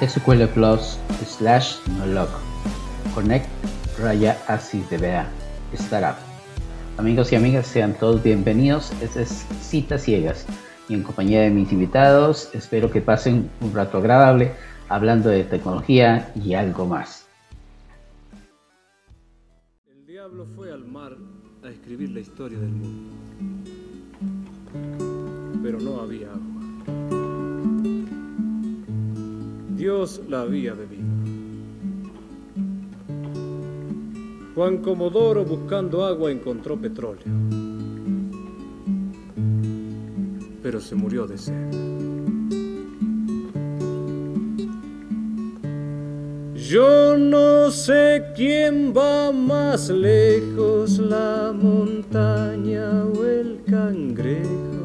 SQL Plus slash nolog. Connect raya así vea. Startup. Amigos y amigas, sean todos bienvenidos. Este es Citas Ciegas y en compañía de mis invitados espero que pasen un rato agradable hablando de tecnología y algo más. El diablo fue al mar a escribir la historia del mundo, pero no había agua. Dios la había bebido. Juan Comodoro buscando agua encontró petróleo, pero se murió de sed. Yo no sé quién va más lejos, la montaña o el cangrejo.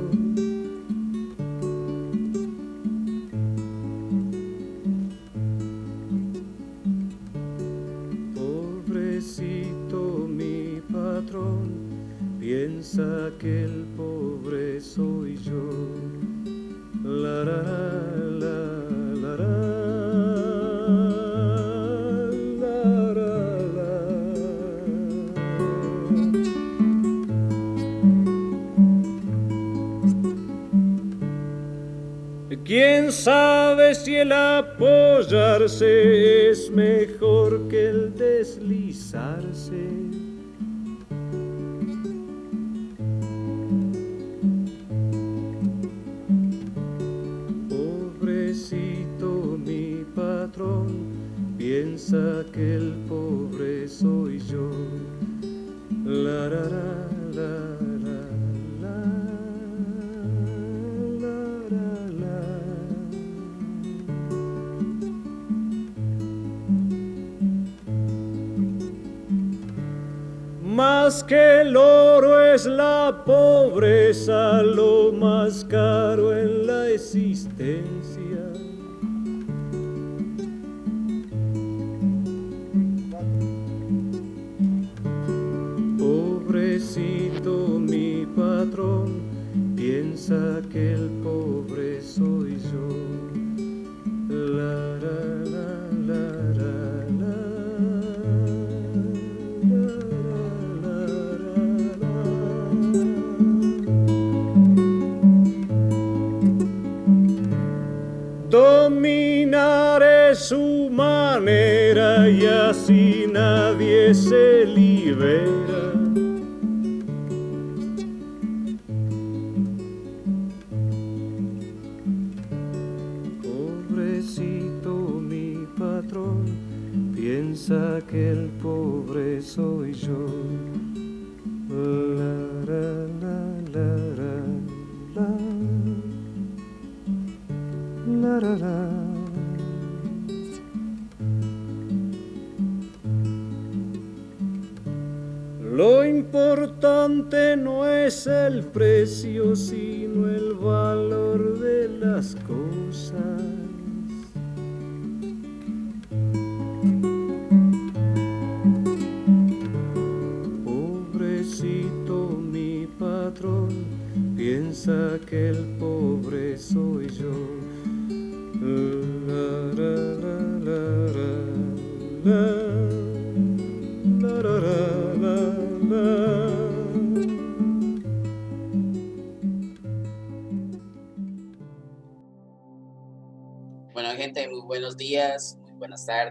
Que el pobre soy yo. La, la, la, la, ¿Quién sabe si el apoyarse es mejor Más que el oro es la pobreza, lo más caro en la existencia. piensa que el pobre y así nadie se libera.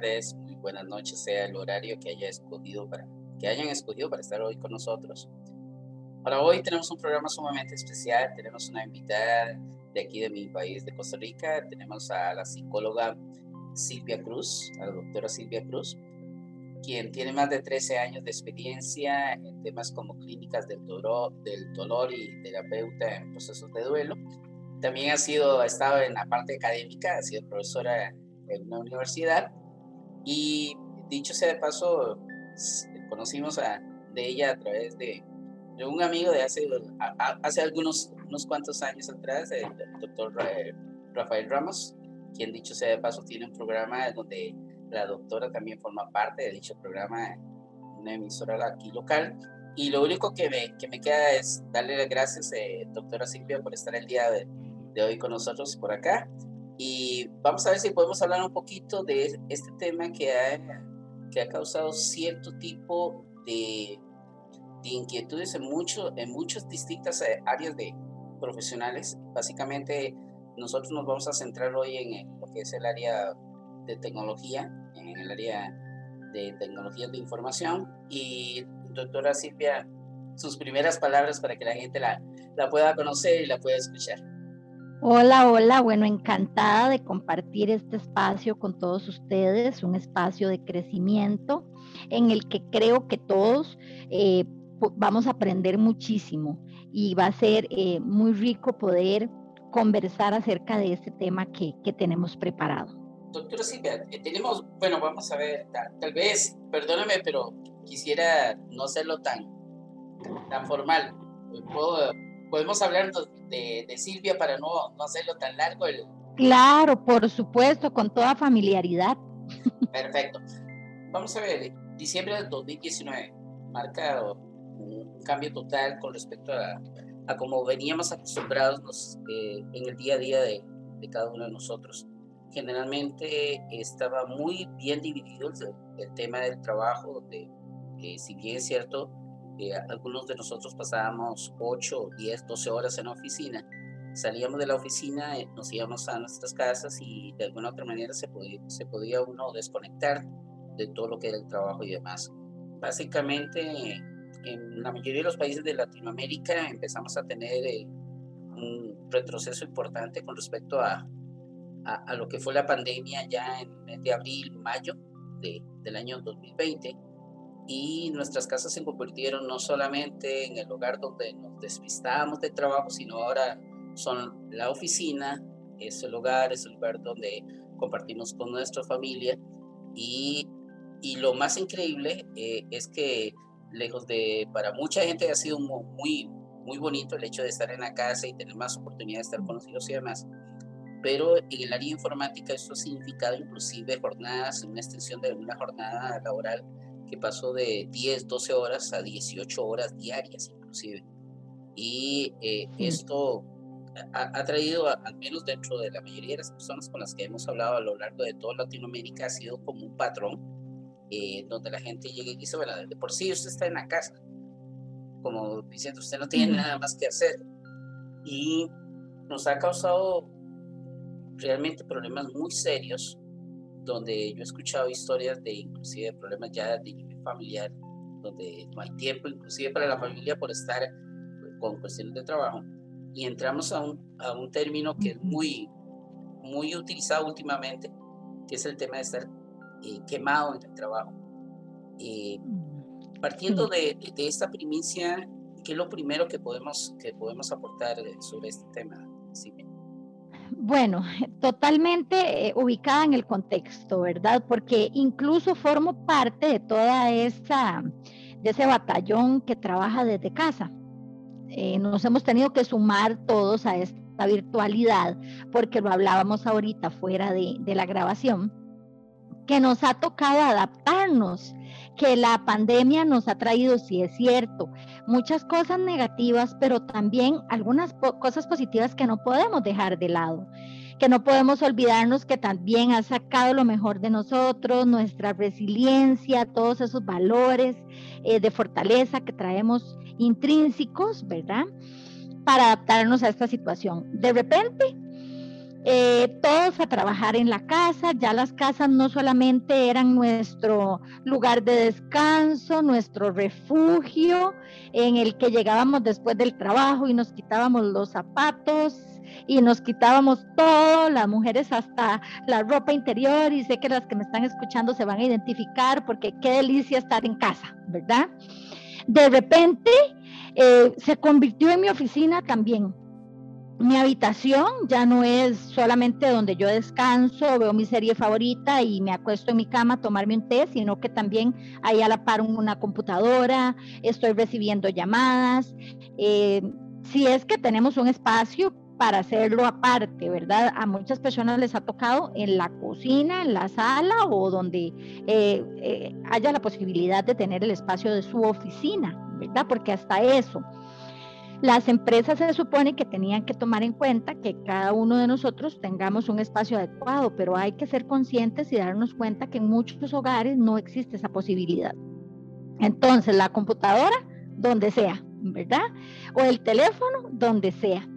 Tardes, muy buenas noches, sea el horario que haya escogido para que hayan escogido para estar hoy con nosotros. Para hoy tenemos un programa sumamente especial. Tenemos una invitada de aquí de mi país, de Costa Rica. Tenemos a la psicóloga Silvia Cruz, a la doctora Silvia Cruz, quien tiene más de 13 años de experiencia en temas como clínicas del dolor, del dolor y terapeuta en procesos de duelo. También ha sido, ha estado en la parte académica, ha sido profesora en una universidad y dicho sea de paso, conocimos a, de ella a través de un amigo de hace, hace algunos unos cuantos años atrás, el doctor Rafael Ramos, quien dicho sea de paso tiene un programa donde la doctora también forma parte de dicho programa, una emisora aquí local. Y lo único que me, que me queda es darle las gracias, eh, doctora Silvia, por estar el día de, de, hoy con nosotros por acá. Y vamos a ver si podemos hablar un poquito de este tema que ha, que ha causado cierto tipo de, de inquietudes en, mucho, en muchas distintas eh, áreas de profesionales. Básicamente, nosotros nos vamos a centrar hoy en lo que es el área de tecnología, en el área de tecnologías de información. Y doctora Silvia, sus primeras palabras para que la gente la, la pueda conocer y la pueda escuchar. Hola, hola, bueno, encantada de compartir este espacio con todos ustedes, un espacio de crecimiento en el que creo que todos eh, vamos a aprender muchísimo y va a ser eh, muy rico poder conversar acerca de este tema que, que tenemos preparado. Doctora Silvia, eh, tenemos, bueno, vamos a ver, tal, vez, perdóname, pero quisiera no hacerlo tan, tan formal. ¿Puedo, podemos hablar de, de, Silvia para no, no hacerlo tan largo. El... Claro, por supuesto, con toda familiaridad. Perfecto. Vamos a ver, diciembre del 2019 marca un cambio total con respecto a, a cómo veníamos acostumbrados eh, en el día a día de, de, cada uno de nosotros. Generalmente estaba muy bien dividido el, el tema del trabajo, donde eh, si bien es cierto, algunos de nosotros pasábamos 8, 10, 12 horas en la oficina. Salíamos de la oficina, eh, nos íbamos a nuestras casas y de alguna otra manera se podía, se podía uno desconectar de todo lo que era el trabajo y demás. Básicamente, en la mayoría de los países de Latinoamérica empezamos a tener eh, un retroceso importante con respecto a, a, a, lo que fue la pandemia ya en el mes de abril, mayo de, del año 2020 y nuestras casas se convirtieron no solamente en el lugar donde nos despistábamos de trabajo, sino ahora son la oficina, es el hogar, es el lugar donde compartimos con nuestra familia. Y, y lo más increíble eh, es que lejos de, para mucha gente ha sido muy, muy bonito el hecho de estar en la casa y tener más oportunidad de estar con los hijos y demás, pero en el área informática esto ha significado inclusive jornadas, una extensión de una jornada laboral que pasó de 10, 12 horas a 18 horas diarias inclusive. Y eh, esto ha, traído, al menos dentro de la mayoría de las personas con las que hemos hablado a lo largo de toda Latinoamérica, ha sido como un patrón eh, donde la gente llega y dice, bueno, de por sí usted está en la casa, como diciendo, usted no tiene nada más que hacer. Y nos ha causado realmente problemas muy serios donde yo he escuchado historias de inclusive problemas ya de nivel familiar, donde no hay tiempo inclusive para la familia por estar con cuestiones de trabajo. Y entramos a un, a un término que es muy, muy utilizado últimamente, que es el tema de estar eh, quemado en el trabajo. Eh, partiendo de, de, esta primicia, ¿qué es lo primero que podemos, que podemos aportar sobre este tema? Bueno, totalmente eh, ubicada en el contexto, ¿verdad? Porque incluso formo parte de toda esa, de ese batallón que trabaja desde casa. Eh, nos hemos tenido que sumar todos a esta virtualidad, porque lo hablábamos ahorita fuera de la grabación, que nos ha tocado adaptarnos que la pandemia nos ha traído, sí es cierto, muchas cosas negativas, pero también algunas cosas positivas que no podemos dejar de lado que no podemos olvidarnos que también ha sacado lo mejor de nosotros, nuestra resiliencia, todos esos valores eh, de fortaleza que traemos intrínsecos, ¿verdad? Para adaptarnos a esta situación. De repente, eh, todos a trabajar en la casa, ya las casas no solamente eran nuestro lugar de descanso, nuestro refugio, en el que llegábamos después del trabajo y nos quitábamos los zapatos y nos quitábamos todo, las mujeres hasta la ropa interior y sé que las que me están escuchando se van a identificar porque qué delicia estar en casa, ¿verdad? De repente eh, se convirtió en mi oficina también mi habitación ya no es solamente donde yo descanso, veo mi serie favorita y me acuesto en mi cama a tomarme un té, sino que también ahí a la par una computadora, estoy recibiendo llamadas. Eh, si es que tenemos un espacio para hacerlo aparte, ¿verdad? A muchas personas les ha tocado en la cocina, en la sala o donde eh, eh, haya la posibilidad de tener el espacio de su oficina, ¿verdad? Porque hasta eso Las empresas se supone que tenían que tomar en cuenta que cada uno de nosotros tengamos un espacio adecuado, pero hay que ser conscientes y darnos cuenta que en muchos hogares no existe esa posibilidad. Entonces, la computadora, donde sea, ¿verdad? O el teléfono, donde sea.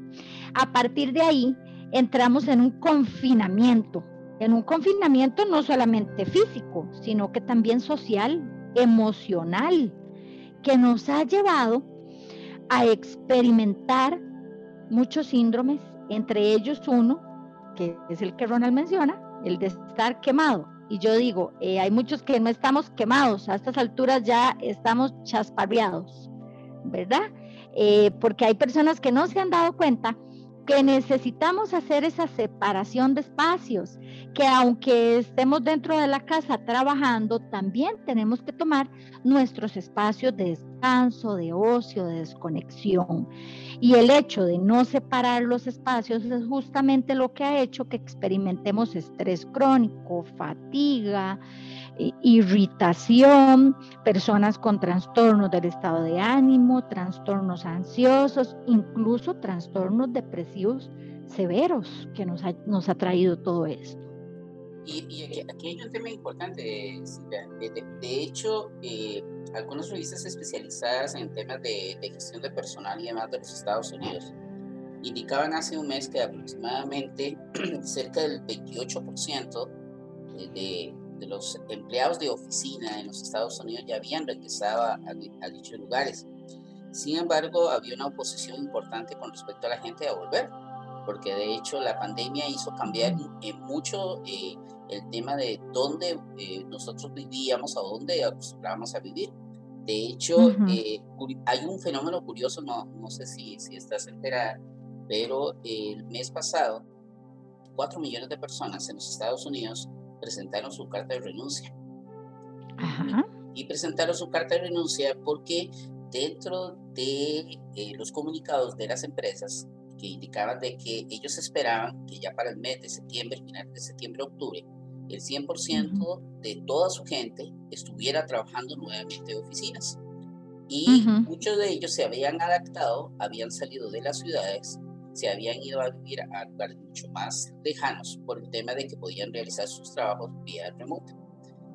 A partir de ahí, entramos en un confinamiento, en un confinamiento no solamente físico, sino que también social, emocional, que nos ha llevado a experimentar muchos síndromes, entre ellos uno, que es el que Ronald menciona, el de estar quemado. Y yo digo, eh, hay muchos que no estamos quemados, a estas alturas ya estamos chasparreados, ¿verdad? Eh, porque hay personas que no se han dado cuenta que necesitamos hacer esa separación de espacios, que aunque estemos dentro de la casa trabajando, también tenemos que tomar nuestros espacios de descanso, de ocio, de desconexión. Y el hecho de no separar los espacios es justamente lo que ha hecho que experimentemos estrés crónico, fatiga, irritación, personas con trastornos del estado de ánimo, trastornos ansiosos, incluso trastornos depresivos severos que nos ha, nos ha traído todo esto. Y, aquí, hay un tema importante, de, de, hecho, eh, algunas revistas especializadas en temas de, de, gestión de personal y demás de los Estados Unidos indicaban hace un mes que aproximadamente cerca del 28% de, de los empleados de oficina en los Estados Unidos ya habían regresado a, dichos lugares. Sin embargo, había una oposición importante con respecto a la gente a volver, porque de hecho la pandemia hizo cambiar mucho eh, el tema de dónde eh, nosotros vivíamos, a dónde acostumbrábamos a vivir. De hecho, eh, hay un fenómeno curioso, no, no sé si, si estás enterada, pero el mes pasado, 4 millones de personas en los Estados Unidos presentaron su carta de renuncia. Y presentaron su carta de renuncia porque dentro de eh, los comunicados de las empresas que indicaban de que ellos esperaban que ya para el mes de septiembre, final de septiembre, octubre, el 100% de toda su gente estuviera trabajando nuevamente en oficinas. Y muchos de ellos se habían adaptado, habían salido de las ciudades se habían ido a vivir a lugares mucho más lejanos por el tema de que podían realizar sus trabajos vía remota.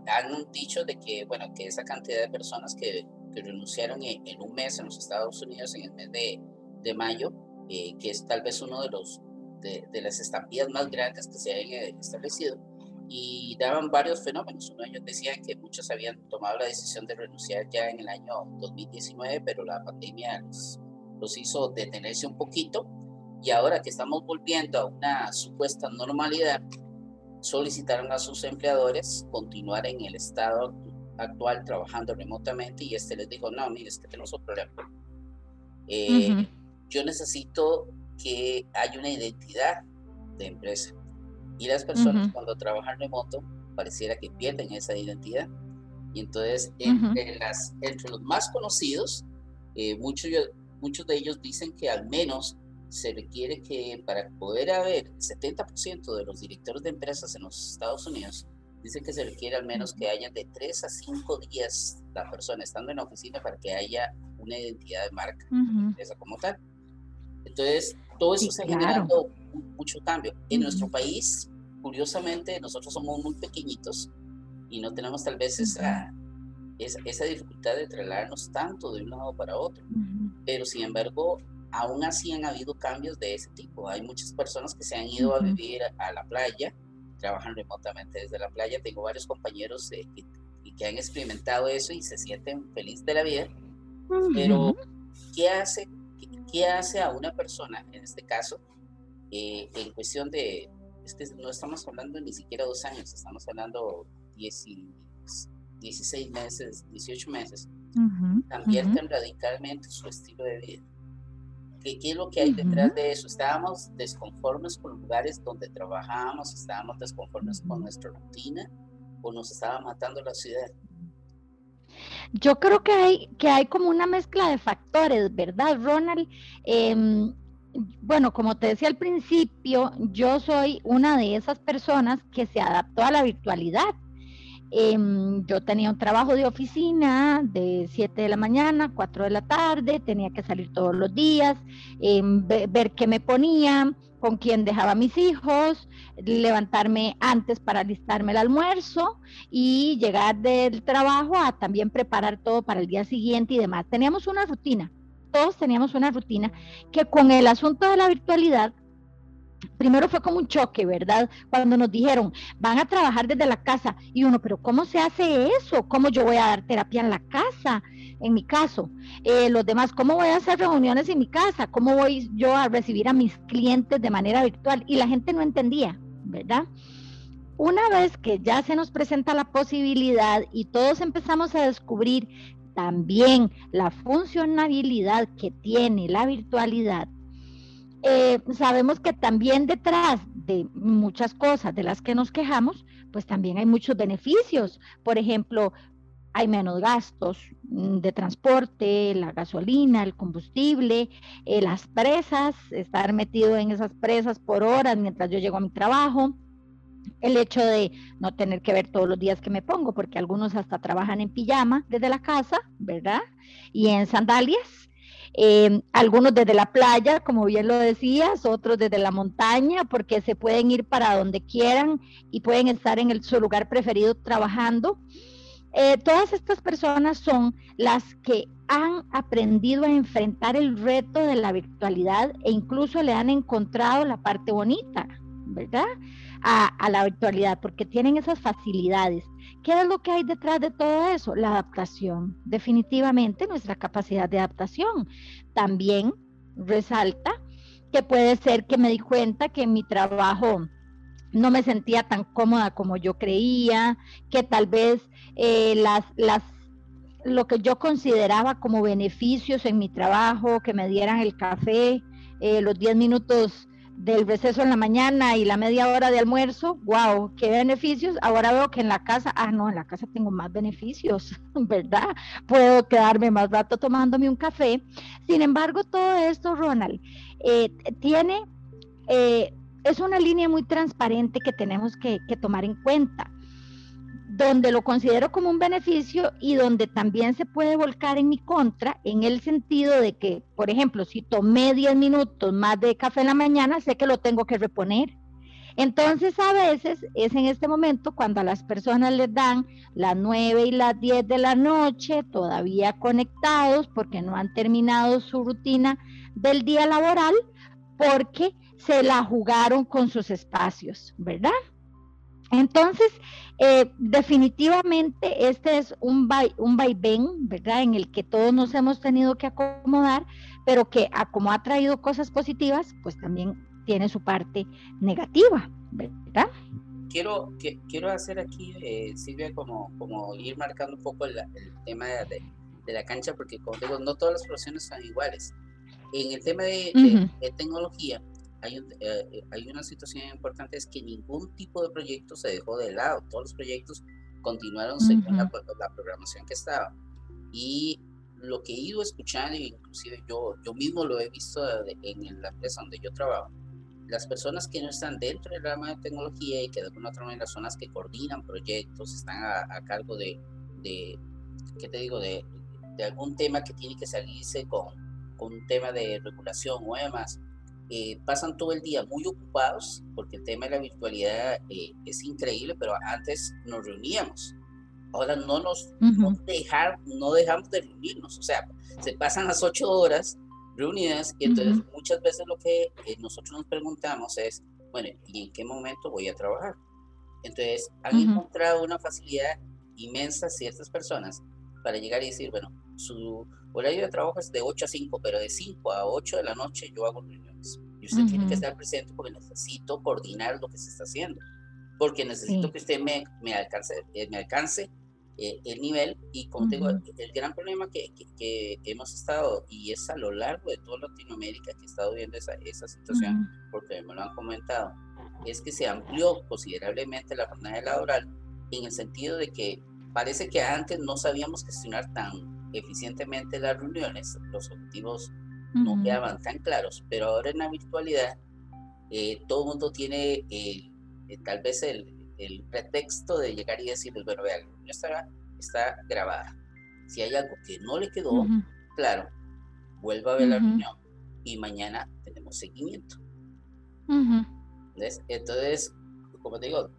Han dicho de que, bueno, que esa cantidad de personas que, renunciaron en, un mes en los Estados Unidos, en el mes de, mayo, eh, que es tal vez uno de, los, de, las estampillas más grandes que se han eh, establecido, y daban varios fenómenos. Uno de ellos decían que muchos habían tomado la decisión de renunciar ya en el año 2019, pero la pandemia los, los hizo detenerse un poquito y ahora que estamos volviendo a una supuesta normalidad, solicitaron a sus empleadores continuar en el estado actual trabajando remotamente y este les dijo, no, mire, es que tenemos un problema. Eh, yo necesito que haya una identidad de empresa. Y las personas cuando trabajan remoto pareciera que pierden esa identidad. Y entonces, entre, las, entre los más conocidos, eh, muchos, muchos de ellos dicen que al menos se requiere que para poder haber el 70% de los directores de empresas en los Estados Unidos, dicen que se requiere al menos que haya de 3 a 5 días la persona estando en la oficina para que haya una identidad de marca, esa como tal. Entonces, todo eso está generando mucho cambio. En nuestro país, curiosamente, nosotros somos muy pequeñitos y no tenemos tal vez esa, esa, esa, dificultad de trasladarnos tanto de un lado para otro. Pero, sin embargo, aún así han habido cambios de ese tipo. Hay muchas personas que se han ido a vivir a la playa, trabajan remotamente desde la playa. Tengo varios compañeros que, que, han experimentado eso y se sienten felices de la vida. Pero, ¿qué hace, qué, hace a una persona, en este caso, eh, en cuestión de, es que no estamos hablando ni siquiera dos años, estamos hablando 16 meses, 18 meses, cambiar tan radicalmente su estilo de vida? ¿Qué, es lo que hay detrás de eso? ¿Estábamos desconformes con lugares donde trabajábamos? ¿Estábamos desconformes con nuestra rutina? ¿O nos estaba matando la ciudad? Yo creo que hay, que hay como una mezcla de factores, ¿verdad, Ronald? Em, bueno, como te decía al principio, yo soy una de esas personas que se adaptó a la virtualidad. Em, yo tenía un trabajo de oficina de 7 de la mañana, 4 de la tarde, tenía que salir todos los días, em, ver qué me ponía, con quién dejaba mis hijos, levantarme antes para alistarme el almuerzo y llegar del trabajo a también preparar todo para el día siguiente y demás. Teníamos una rutina, todos teníamos una rutina que con el asunto de la virtualidad primero fue como un choque, ¿verdad? Cuando nos dijeron, van a trabajar desde la casa. Y uno, pero ¿cómo se hace eso? ¿Cómo yo voy a dar terapia en la casa? En mi caso. Eh, los demás, ¿cómo voy a hacer reuniones en mi casa? ¿Cómo voy yo a recibir a mis clientes de manera virtual? Y la gente no entendía, ¿verdad? Una vez que ya se nos presenta la posibilidad y todos empezamos a descubrir también la funcionalidad que tiene la virtualidad, eh, sabemos que también detrás de muchas cosas de las que nos quejamos, pues también hay muchos beneficios. Por ejemplo, hay menos gastos mm, de transporte, la gasolina, el combustible, eh, las presas, estar metido en esas presas por horas mientras yo llego a mi trabajo. El hecho de no tener que ver todos los días que me pongo, porque algunos hasta trabajan en pijama desde la casa, ¿verdad? Y en sandalias. Em, algunos desde la playa, como bien lo decías, otros desde la montaña, porque se pueden ir para donde quieran y pueden estar en el, su lugar preferido trabajando. Eh, todas estas personas son las que han aprendido a enfrentar el reto de la virtualidad e incluso le han encontrado la parte bonita, ¿verdad? a, la virtualidad, porque tienen esas facilidades. ¿Qué es lo que hay detrás de todo eso? La adaptación. Definitivamente nuestra capacidad de adaptación. También resalta que puede ser que me di cuenta que en mi trabajo no me sentía tan cómoda como yo creía, que tal vez eh, las, las, lo que yo consideraba como beneficios en mi trabajo, que me dieran el café, eh, los 10 minutos del receso en la mañana y la media hora de almuerzo, wow, qué beneficios. Ahora veo que en la casa, ah, no, en la casa tengo más beneficios, ¿verdad? Puedo quedarme más rato tomándome un café. Sin embargo, todo esto, Ronald, eh, tiene, eh, es una línea muy transparente que tenemos que, que tomar en cuenta donde lo considero como un beneficio y donde también se puede volcar en mi contra, en el sentido de que, por ejemplo, si tomé 10 minutos más de café en la mañana, sé que lo tengo que reponer. Entonces, a veces es en este momento cuando a las personas les dan las 9 y las 10 de la noche, todavía conectados porque no han terminado su rutina del día laboral, porque se la jugaron con sus espacios, ¿verdad? Entonces, eh, definitivamente este es un, un vaivén, ¿verdad? En el que todos nos hemos tenido que acomodar, pero que como ha traído cosas positivas, pues también tiene su parte negativa, ¿verdad? Quiero, que, quiero hacer aquí, eh, Silvia, como, como ir marcando un poco el, tema de, la cancha, porque como digo, no todas las profesiones son iguales. En el tema de tecnología, hay, eh, hay una situación importante, es que ningún tipo de proyecto se dejó de lado, todos los proyectos continuaron según la, programación que estaba. Y lo que he ido escuchando, inclusive yo, yo mismo lo he visto en la empresa donde yo trabajo, las personas que no están dentro del rama de tecnología y que de alguna otra manera son las que coordinan proyectos, están a, cargo de, de, ¿qué te digo?, de, de, algún tema que tiene que salirse con, con un tema de regulación o demás, eh, pasan todo el día muy ocupados, porque el tema de la virtualidad eh, es increíble, pero antes nos reuníamos. Ahora no nos no, dejar, no dejamos de reunirnos, o sea, se pasan las ocho horas reunidas y entonces muchas veces lo que eh, nosotros nos preguntamos es, bueno, ¿y en qué momento voy a trabajar? Entonces, han encontrado una facilidad inmensa ciertas personas para llegar y decir, bueno, su horario de trabajo es de 8 a 5, pero de 5 a 8 de la noche yo hago reuniones. Y usted tiene que estar presente porque necesito coordinar lo que se está haciendo. Porque necesito que usted me, me alcance, eh, me alcance eh, el nivel. Y como tengo, el gran problema que, que, hemos estado, y es a lo largo de toda Latinoamérica que he estado viendo esa, esa situación, porque me lo han comentado, es que se amplió considerablemente la jornada laboral en el sentido de que parece que antes no sabíamos gestionar tan eficientemente las reuniones, los objetivos no quedaban tan claros, pero ahora en la virtualidad eh, todo el mundo tiene eh, tal vez el, el, pretexto de llegar y decirles, bueno, vean, la está, está grabada. Si hay algo que no le quedó, claro, vuelva a ver la reunión y mañana tenemos seguimiento. Entonces, como te digo,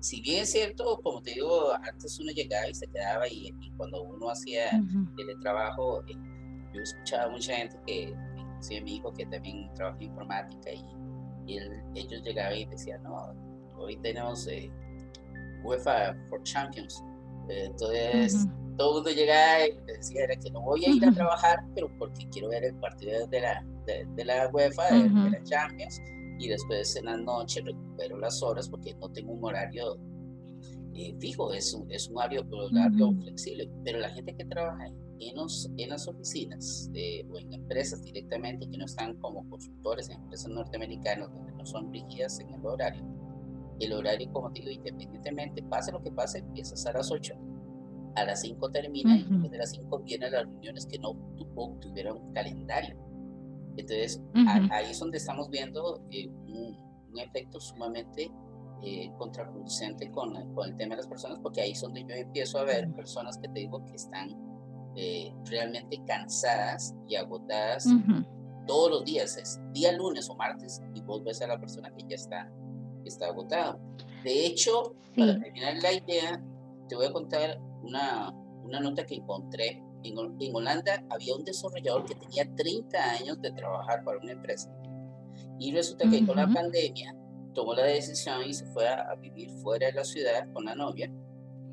si bien es cierto, como te digo, antes uno llegaba y se quedaba y, cuando uno hacía el trabajo, eh, yo escuchaba mucha gente que, inclusive mi hijo que también trabaja en informática y, ellos llegaban y decían, no, hoy tenemos eh, UEFA for Champions. entonces, todo el mundo llegaba y decía era que no voy a ir a trabajar, pero porque quiero ver el partido de la, de, la UEFA, de, la Champions, y después en la noche recupero las horas porque no tengo un horario eh, fijo, es un, es un horario, horario flexible, pero la gente que trabaja en, en las oficinas o en empresas directamente que no están como consultores en empresas norteamericanas donde no son rígidas en el horario, el horario, como digo, independientemente, pase lo que pase, empiezas a las 8 a las 5 termina y después de las 5 vienen las reuniones que no tuvieron calendario. Entonces, ahí es donde estamos viendo eh, un, efecto sumamente eh, contraproducente con, con, el tema de las personas, porque ahí es donde yo empiezo a ver personas que te digo que están eh, realmente cansadas y agotadas todos los días, es día lunes o martes, y vos ves a la persona que ya está, está agotada. De hecho, para terminar la idea, te voy a contar una, una nota que encontré. En, en, Holanda había un desarrollador que tenía 30 años de trabajar para una empresa. Y resulta que con la pandemia tomó la decisión y se fue a, vivir fuera de la ciudad con la novia.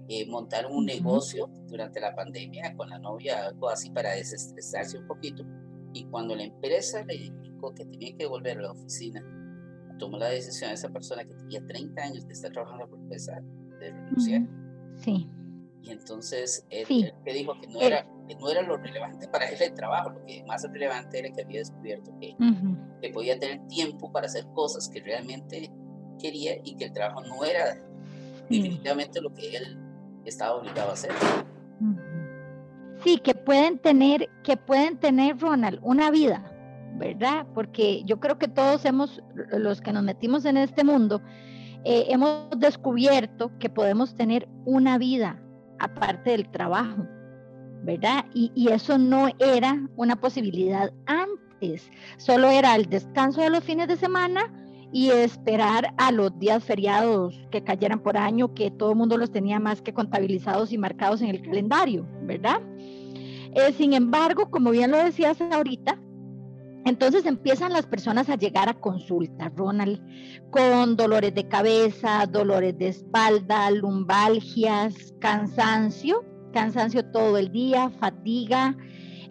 Eh, montaron un negocio durante la pandemia con la novia, algo así para desestresarse un poquito. Y cuando la empresa le indicó que tenía que volver a la oficina, tomó la decisión esa persona que tenía 30 años de estar trabajando por empresa de renunciar. Sí. Y entonces él, que dijo que no, era, que no era lo relevante para él el trabajo, lo que más relevante era que había descubierto que, que podía tener tiempo para hacer cosas que realmente quería y que el trabajo no era definitivamente lo que él estaba obligado a hacer. Sí, que pueden tener, que pueden tener, Ronald, una vida, ¿verdad? Porque yo creo que todos hemos, los que nos metimos en este mundo, eh, hemos descubierto que podemos tener una vida, aparte del trabajo, ¿verdad? Y, eso no era una posibilidad antes, solo era el descanso de los fines de semana y esperar a los días feriados que cayeran por año, que todo el mundo los tenía más que contabilizados y marcados en el calendario, ¿verdad? Eh, sin embargo, como bien lo decías ahorita, entonces empiezan las personas a llegar a consulta, Ronald, con dolores de cabeza, dolores de espalda, lumbalgias, cansancio, cansancio todo el día, fatiga,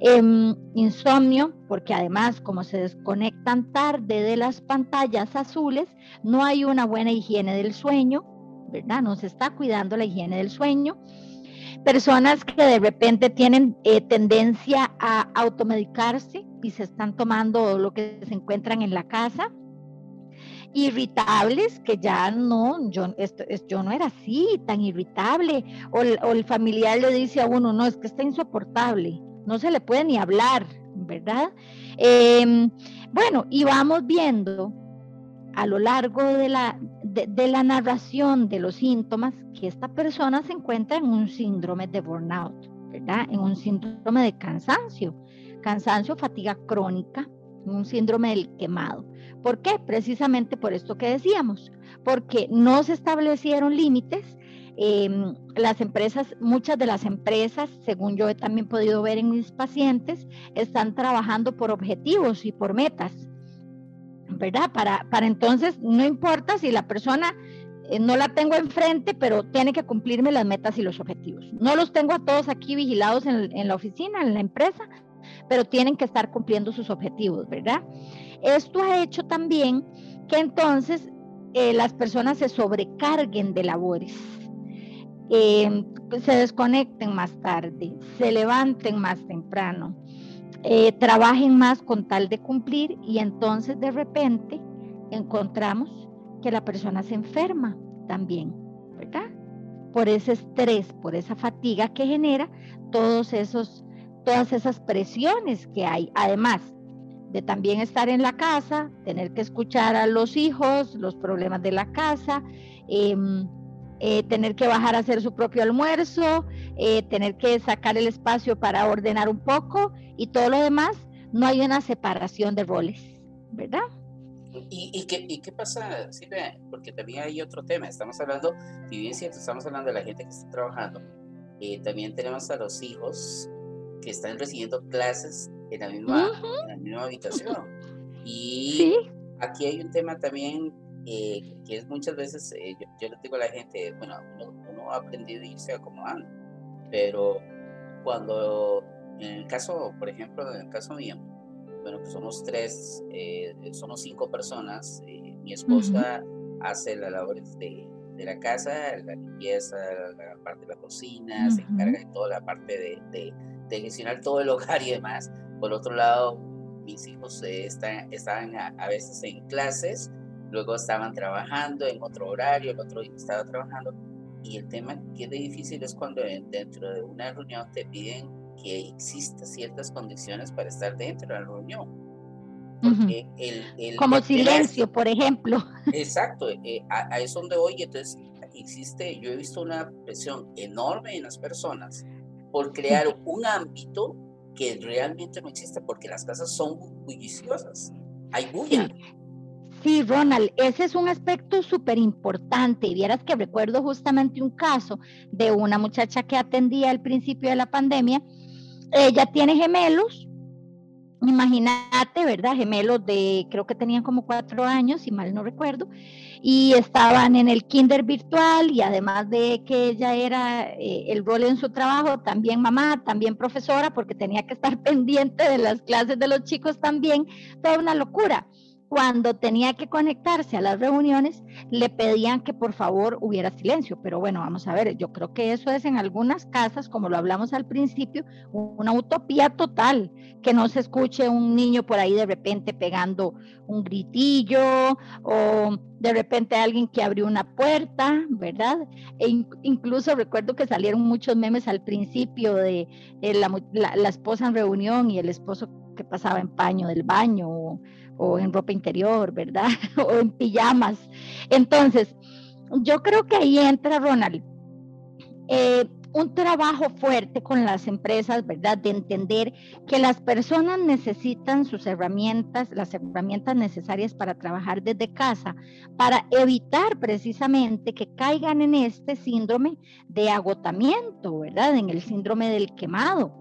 em, insomnio, porque además como se desconectan tarde de las pantallas azules, no hay una buena higiene del sueño, ¿verdad? No se está cuidando la higiene del sueño personas que de repente tienen eh, tendencia a automedicarse y se están tomando lo que se encuentran en la casa, irritables, que ya no, yo, esto, yo no era así, tan irritable, o, el familiar le dice a uno, no, es que está insoportable, no se le puede ni hablar, ¿verdad? Em, bueno, y vamos viendo a lo largo de la, de, la narración de los síntomas que esta persona se encuentra en un síndrome de burnout, ¿verdad? En un síndrome de cansancio, cansancio, fatiga crónica, un síndrome del quemado. ¿Por qué? Precisamente por esto que decíamos, porque no se establecieron límites. Em, las empresas, muchas de las empresas, según yo he también podido ver en mis pacientes, están trabajando por objetivos y por metas. ¿verdad? Para, para entonces, no importa si la persona eh, no la tengo enfrente, pero tiene que cumplirme las metas y los objetivos. No los tengo a todos aquí vigilados en, en la oficina, en la empresa, pero tienen que estar cumpliendo sus objetivos, ¿verdad? Esto ha hecho también que entonces eh, las personas se sobrecarguen de labores, eh, se desconecten más tarde, se levanten más temprano, eh, trabajen más con tal de cumplir y entonces de repente encontramos que la persona se enferma también, ¿verdad? Por ese estrés, por esa fatiga que genera todos esos, todas esas presiones que hay. Además de también estar en la casa, tener que escuchar a los hijos, los problemas de la casa, em, eh, tener que bajar a hacer su propio almuerzo, eh, tener que sacar el espacio para ordenar un poco y todo lo demás, no hay una separación de roles, ¿verdad? ¿Y, y, qué, y qué pasa, Silvia? Porque también hay otro tema. Estamos hablando, si bien cierto, estamos hablando de la gente que está trabajando. Eh, también tenemos a los hijos que están recibiendo clases en la misma, en la misma habitación. Y aquí hay un tema también eh, que es muchas veces, eh, yo, yo, le digo a la gente, bueno, uno, uno, ha aprendido a irse acomodando, pero cuando, en el caso, por ejemplo, en el caso mío, bueno, pues somos tres, eh, somos cinco personas, eh, mi esposa uh -huh. hace las labores de, de, la casa, la limpieza, la, la parte de la cocina, uh -huh. se encarga de toda la parte de, de, de, gestionar todo el hogar y demás. Por otro lado, mis hijos eh, están, estaban a, a veces en clases, luego estaban trabajando en otro horario, el otro estaba trabajando. Y el tema que es difícil es cuando dentro de una reunión te piden que existan ciertas condiciones para estar dentro de la reunión. Porque uh -huh. el, el, Como el, silencio, por ejemplo. Exacto, eh, a, a, eso donde voy, entonces existe, yo he visto una presión enorme en las personas por crear un ámbito que realmente no existe, porque las casas son bulliciosas, hay bulla. Sí. Sí, Ronald, ese es un aspecto súper importante. Y vieras que recuerdo justamente un caso de una muchacha que atendía al principio de la pandemia. Ella tiene gemelos, imagínate, ¿verdad? Gemelos de, creo que tenían como cuatro años, si mal no recuerdo, y estaban en el kinder virtual y además de que ella era eh, el rol en su trabajo, también mamá, también profesora, porque tenía que estar pendiente de las clases de los chicos también, toda una locura cuando tenía que conectarse a las reuniones, le pedían que por favor hubiera silencio. Pero bueno, vamos a ver, yo creo que eso es en algunas casas, como lo hablamos al principio, una utopía total, que no se escuche un niño por ahí de repente pegando un gritillo o de repente alguien que abrió una puerta, ¿verdad? E in incluso recuerdo que salieron muchos memes al principio de, la, esposa en reunión y el esposo que pasaba en paño del baño o en ropa interior, ¿verdad? o en pijamas. Entonces, yo creo que ahí entra, Ronald, eh, un trabajo fuerte con las empresas, ¿verdad? De entender que las personas necesitan sus herramientas, las herramientas necesarias para trabajar desde casa, para evitar precisamente que caigan en este síndrome de agotamiento, ¿verdad? En el síndrome del quemado.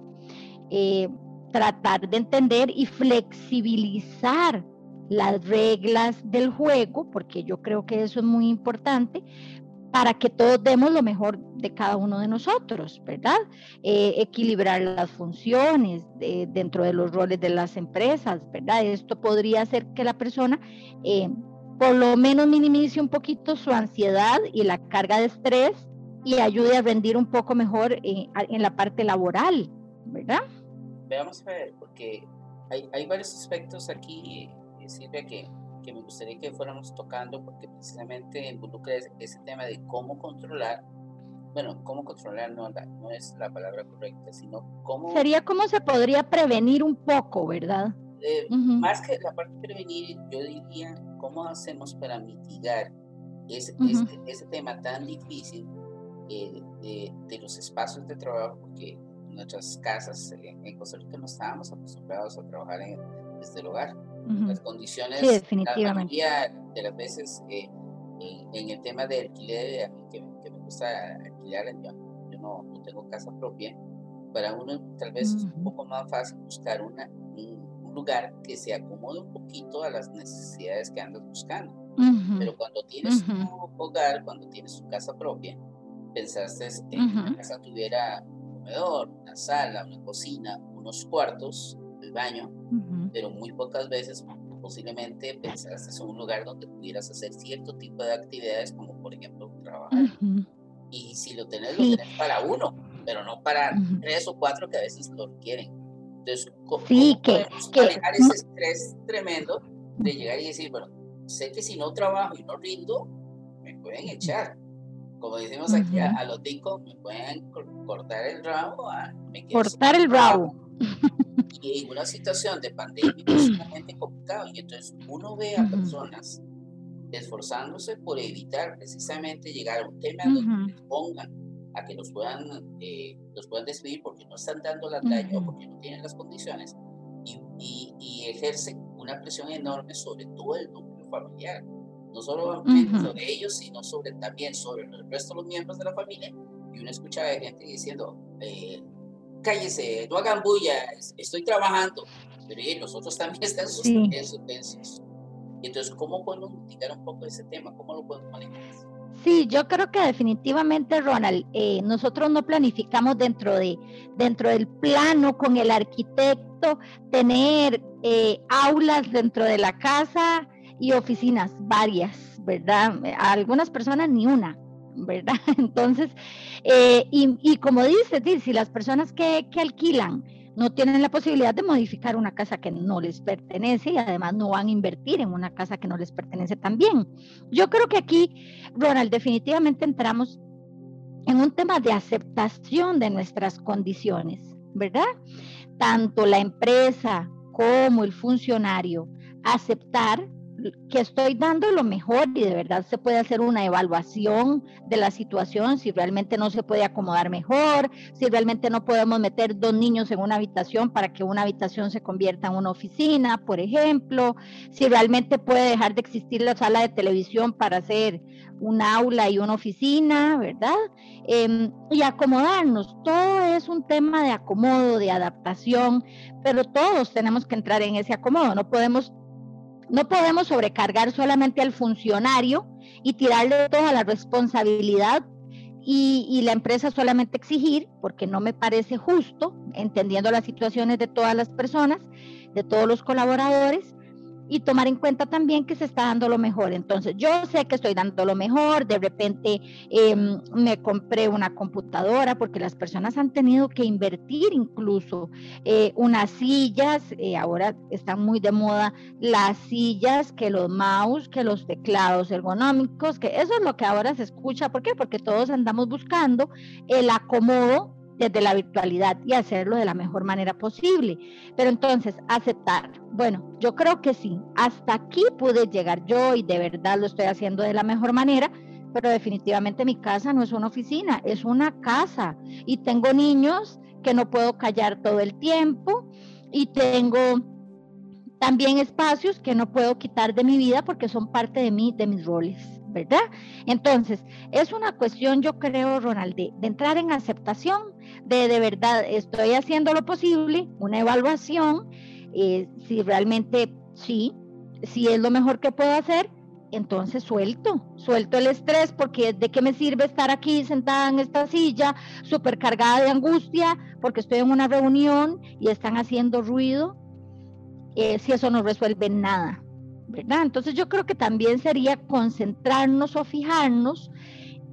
Eh, tratar de entender y flexibilizar las reglas del juego, porque yo creo que eso es muy importante, para que todos demos lo mejor de cada uno de nosotros, ¿verdad? Eh, equilibrar las funciones de, dentro de los roles de las empresas, ¿verdad? Esto podría hacer que la persona eh, por lo menos minimice un poquito su ansiedad y la carga de estrés y ayude a rendir un poco mejor eh, en la parte laboral, ¿verdad? Veamos a ver, porque hay, hay varios aspectos aquí, eh, Silvia, que, que, me gustaría que fuéramos tocando, porque precisamente involucra ese, ese tema de cómo controlar, bueno, cómo controlar no, la, no es la palabra correcta, sino cómo... Sería cómo se podría prevenir un poco, ¿verdad? Eh, uh -huh. Más que la parte de prevenir, yo diría, ¿cómo hacemos para mitigar ese, uh -huh. ese, ese tema tan difícil eh, de, de los espacios de trabajo? Porque nuestras casas en, en Costa Rica no estábamos acostumbrados a trabajar en, desde el hogar. Uh -huh. Las condiciones, sí, la mayoría de las veces eh, en, en, el tema de alquiler, que, que me gusta alquilar, yo, yo no, no, tengo casa propia, para uno tal vez uh -huh. es un poco más fácil buscar una, un, un, lugar que se acomode un poquito a las necesidades que andas buscando. Uh -huh. Pero cuando tienes tu hogar, cuando tienes tu casa propia, pensaste en que la casa tuviera comedor, una sala, una cocina, unos cuartos, el baño, uh -huh. pero muy pocas veces posiblemente pensaste en un lugar donde pudieras hacer cierto tipo de actividades, como por ejemplo trabajar. Uh -huh. Y si lo tenés, sí. lo tenés para uno, pero no para uh -huh. tres o cuatro que a veces lo requieren. Entonces, ¿cómo, sí, podemos que, manejar que, ese estrés tremendo de llegar y decir, bueno, sé que si no trabajo y no rindo, me pueden echar como decimos aquí, uh -huh. a, a, los ticos me pueden cortar el rabo. A, me cortar el rabo. Y en una situación de pandemia es sumamente complicado. Y entonces uno ve a uh -huh. personas esforzándose por evitar precisamente llegar a un tema donde pongan a que los puedan, eh, los puedan despedir porque no están dando la talla o porque no tienen las condiciones y, y, y, ejercen una presión enorme sobre todo el núcleo familiar, no solo sobre ellos, sino sobre, también sobre el resto de los miembros de la familia. Y uno escucha de gente diciendo, eh, cállese, no hagan bulla, estoy trabajando, pero los otros también están sí. suspensos. Entonces, ¿cómo podemos mitigar un poco ese tema? ¿Cómo lo podemos manejar? Sí, yo creo que definitivamente, Ronald, eh, nosotros no planificamos dentro, de, dentro del plano con el arquitecto tener eh, aulas dentro de la casa y oficinas varias, ¿verdad? A algunas personas ni una, ¿verdad? Entonces, eh, y, como dice, si las personas que, que alquilan, no tienen la posibilidad de modificar una casa que no les pertenece y además no van a invertir en una casa que no les pertenece también. Yo creo que aquí, Ronald, definitivamente entramos en un tema de aceptación de nuestras condiciones, ¿verdad? Tanto la empresa como el funcionario aceptar que estoy dando lo mejor y de verdad se puede hacer una evaluación de la situación, si realmente no se puede acomodar mejor, si realmente no podemos meter dos niños en una habitación para que una habitación se convierta en una oficina, por ejemplo, si realmente puede dejar de existir la sala de televisión para hacer un aula y una oficina, ¿verdad? Em, y acomodarnos, todo es un tema de acomodo, de adaptación, pero todos tenemos que entrar en ese acomodo, no podemos no podemos sobrecargar solamente al funcionario y tirarle toda la responsabilidad y, y, la empresa solamente exigir, porque no me parece justo, entendiendo las situaciones de todas las personas, de todos los colaboradores, y tomar en cuenta también que se está dando lo mejor. Entonces, yo sé que estoy dando lo mejor, de repente em, me compré una computadora porque las personas han tenido que invertir incluso eh, unas sillas, eh, ahora están muy de moda las sillas, que los mouse, que los teclados ergonómicos, que eso es lo que ahora se escucha. ¿Por qué? Porque todos andamos buscando el acomodo desde la virtualidad y hacerlo de la mejor manera posible. Pero entonces, aceptar. Bueno, yo creo que sí, hasta aquí pude llegar yo y de verdad lo estoy haciendo de la mejor manera, pero definitivamente mi casa no es una oficina, es una casa. Y tengo niños que no puedo callar todo el tiempo y tengo también espacios que no puedo quitar de mi vida porque son parte de mí, de mis roles. ¿Verdad? Entonces, es una cuestión, yo creo, Ronald, de, entrar en aceptación, de de verdad estoy haciendo lo posible, una evaluación, eh, si realmente sí, si es lo mejor que puedo hacer, entonces suelto, suelto el estrés, porque de qué me sirve estar aquí sentada en esta silla, súper cargada de angustia, porque estoy en una reunión y están haciendo ruido, eh, si eso no resuelve nada, entonces yo creo que también sería concentrarnos o fijarnos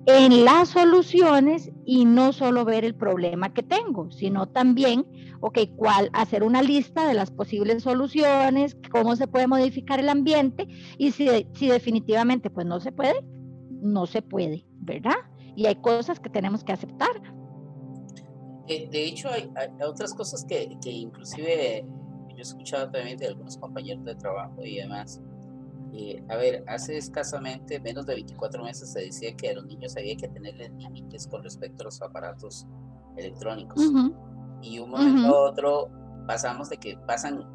en las soluciones y no solo ver el problema que tengo, sino también, ok, cuál, hacer una lista de las posibles soluciones, cómo se puede modificar el ambiente y si, si definitivamente pues no se puede, no se puede, ¿verdad? Y hay cosas que tenemos que aceptar. Eh, de hecho, hay, hay otras cosas que, que inclusive yo he escuchado también de algunos compañeros de trabajo y demás. Eh, a ver, hace escasamente menos de 24 meses se decía que a los niños había que tenerles límites con respecto a los aparatos electrónicos. Y un momento a otro pasamos de que pasan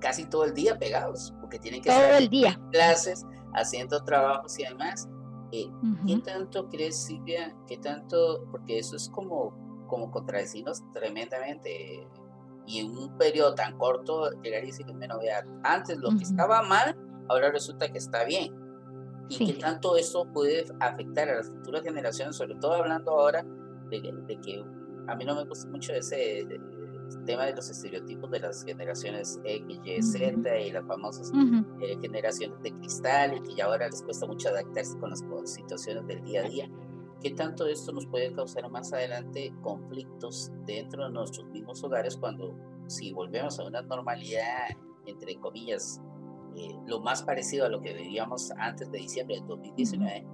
casi todo el día pegados, porque tienen que estar el día. en clases, haciendo trabajos y demás. Eh, ¿Qué tanto crees, Silvia? ¿Qué tanto? Porque eso es como, como contradecirnos tremendamente y en un periodo tan corto llegar y decir, bueno, vea, antes lo que estaba mal, ahora resulta que está bien. Y que tanto eso puede afectar a las futuras generaciones, sobre todo hablando ahora de, que a mí no me gusta mucho ese tema de los estereotipos de las generaciones X, Y, Z y las famosas eh, generaciones de cristal y que ya ahora les cuesta mucho adaptarse con las situaciones del día a día. ¿Qué tanto esto nos puede causar más adelante conflictos dentro de nuestros mismos hogares cuando si volvemos a una normalidad, entre comillas, eh, lo más parecido a lo que vivíamos antes de diciembre del 2019,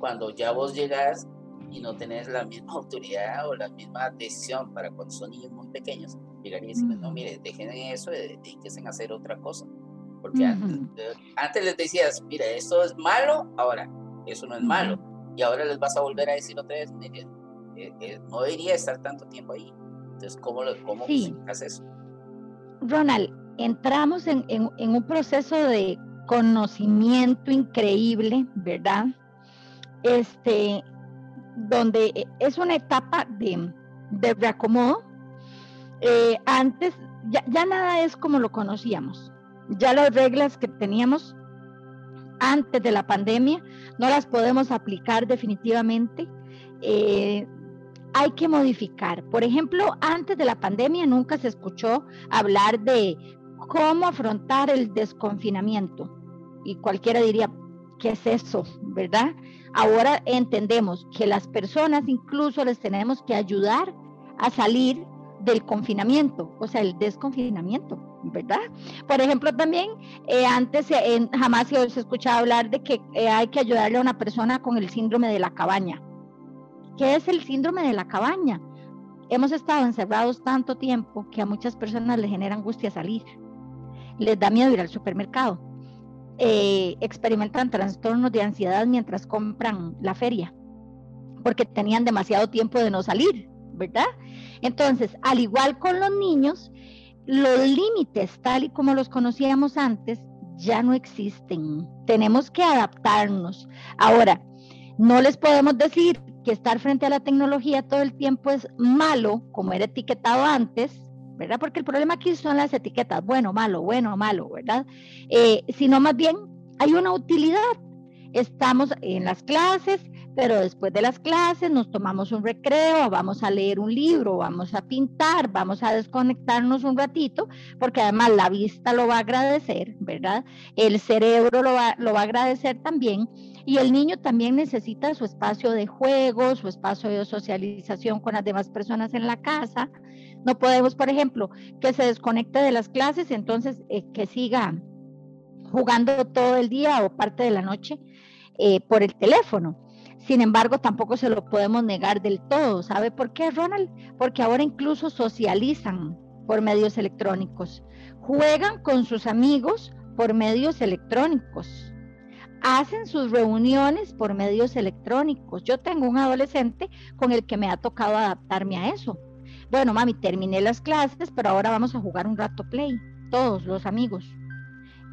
cuando ya vos llegas y no tenés la misma autoridad o la misma decisión para cuando son niños muy pequeños, llegar y decir, no, mire, dejen eso, dedíquense a hacer otra cosa. Porque antes, les decías, mira, esto es malo, ahora eso no es malo. Y ahora les vas a volver a decir otra vez, mire, eh, eh, no debería estar tanto tiempo ahí. Entonces, ¿cómo, cómo sí. haces eso? Ronald, entramos en, en, un proceso de conocimiento increíble, ¿verdad? Este, donde eh, es una etapa de, de reacomodo. antes ya, ya, nada es como lo conocíamos. Ya las reglas que teníamos antes de la pandemia no las podemos aplicar definitivamente. Eh, hay que modificar. Por ejemplo, antes de la pandemia nunca se escuchó hablar de cómo afrontar el desconfinamiento. Y cualquiera diría, ¿qué es eso? ¿Verdad? Ahora entendemos que las personas incluso les tenemos que ayudar a salir del confinamiento, o sea, el desconfinamiento, ¿verdad? Por ejemplo, también eh, antes jamás se, escuchaba hablar de que eh, hay que ayudarle a una persona con el síndrome de la cabaña. ¿Qué es el síndrome de la cabaña? Hemos estado encerrados tanto tiempo que a muchas personas les genera angustia salir, les da miedo ir al supermercado, eh, experimentan trastornos de ansiedad mientras compran la feria, porque tenían demasiado tiempo de no salir, ¿verdad? Entonces, al igual con los niños, los límites tal y como los conocíamos antes ya no existen. Tenemos que adaptarnos. Ahora, no les podemos decir que estar frente a la tecnología todo el tiempo es malo, como era etiquetado antes, ¿verdad? Porque el problema aquí son las etiquetas, bueno, malo, bueno, malo, ¿verdad? Eh, sino más bien hay una utilidad. Estamos en las clases, pero después de las clases nos tomamos un recreo, vamos a leer un libro, vamos a pintar, vamos a desconectarnos un ratito, porque además la vista lo va a agradecer, ¿verdad? El cerebro lo va, lo va a agradecer también. Y el niño también necesita su espacio de juego, su espacio de socialización con las demás personas en la casa. No podemos, por ejemplo, que se desconecte de las clases, entonces eh, que siga jugando todo el día o parte de la noche eh, por el teléfono. Sin embargo, tampoco se lo podemos negar del todo. ¿Sabe por qué, Ronald? Porque ahora incluso socializan por medios electrónicos. Juegan con sus amigos por medios electrónicos. Hacen sus reuniones por medios electrónicos. Yo tengo un adolescente con el que me ha tocado adaptarme a eso. Bueno, mami, terminé las clases, pero ahora vamos a jugar un rato play, todos los amigos.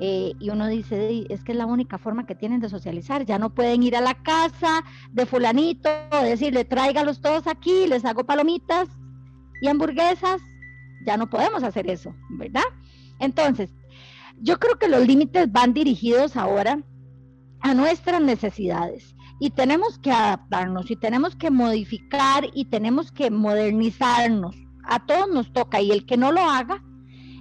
Eh, y uno dice, es que es la única forma que tienen de socializar, ya no pueden ir a la casa de fulanito, decirle, tráigalos todos aquí, les hago palomitas y hamburguesas, ya no podemos hacer eso, ¿verdad? Entonces, yo creo que los límites van dirigidos ahora a nuestras necesidades y tenemos que adaptarnos y tenemos que modificar y tenemos que modernizarnos. A todos nos toca y el que no lo haga,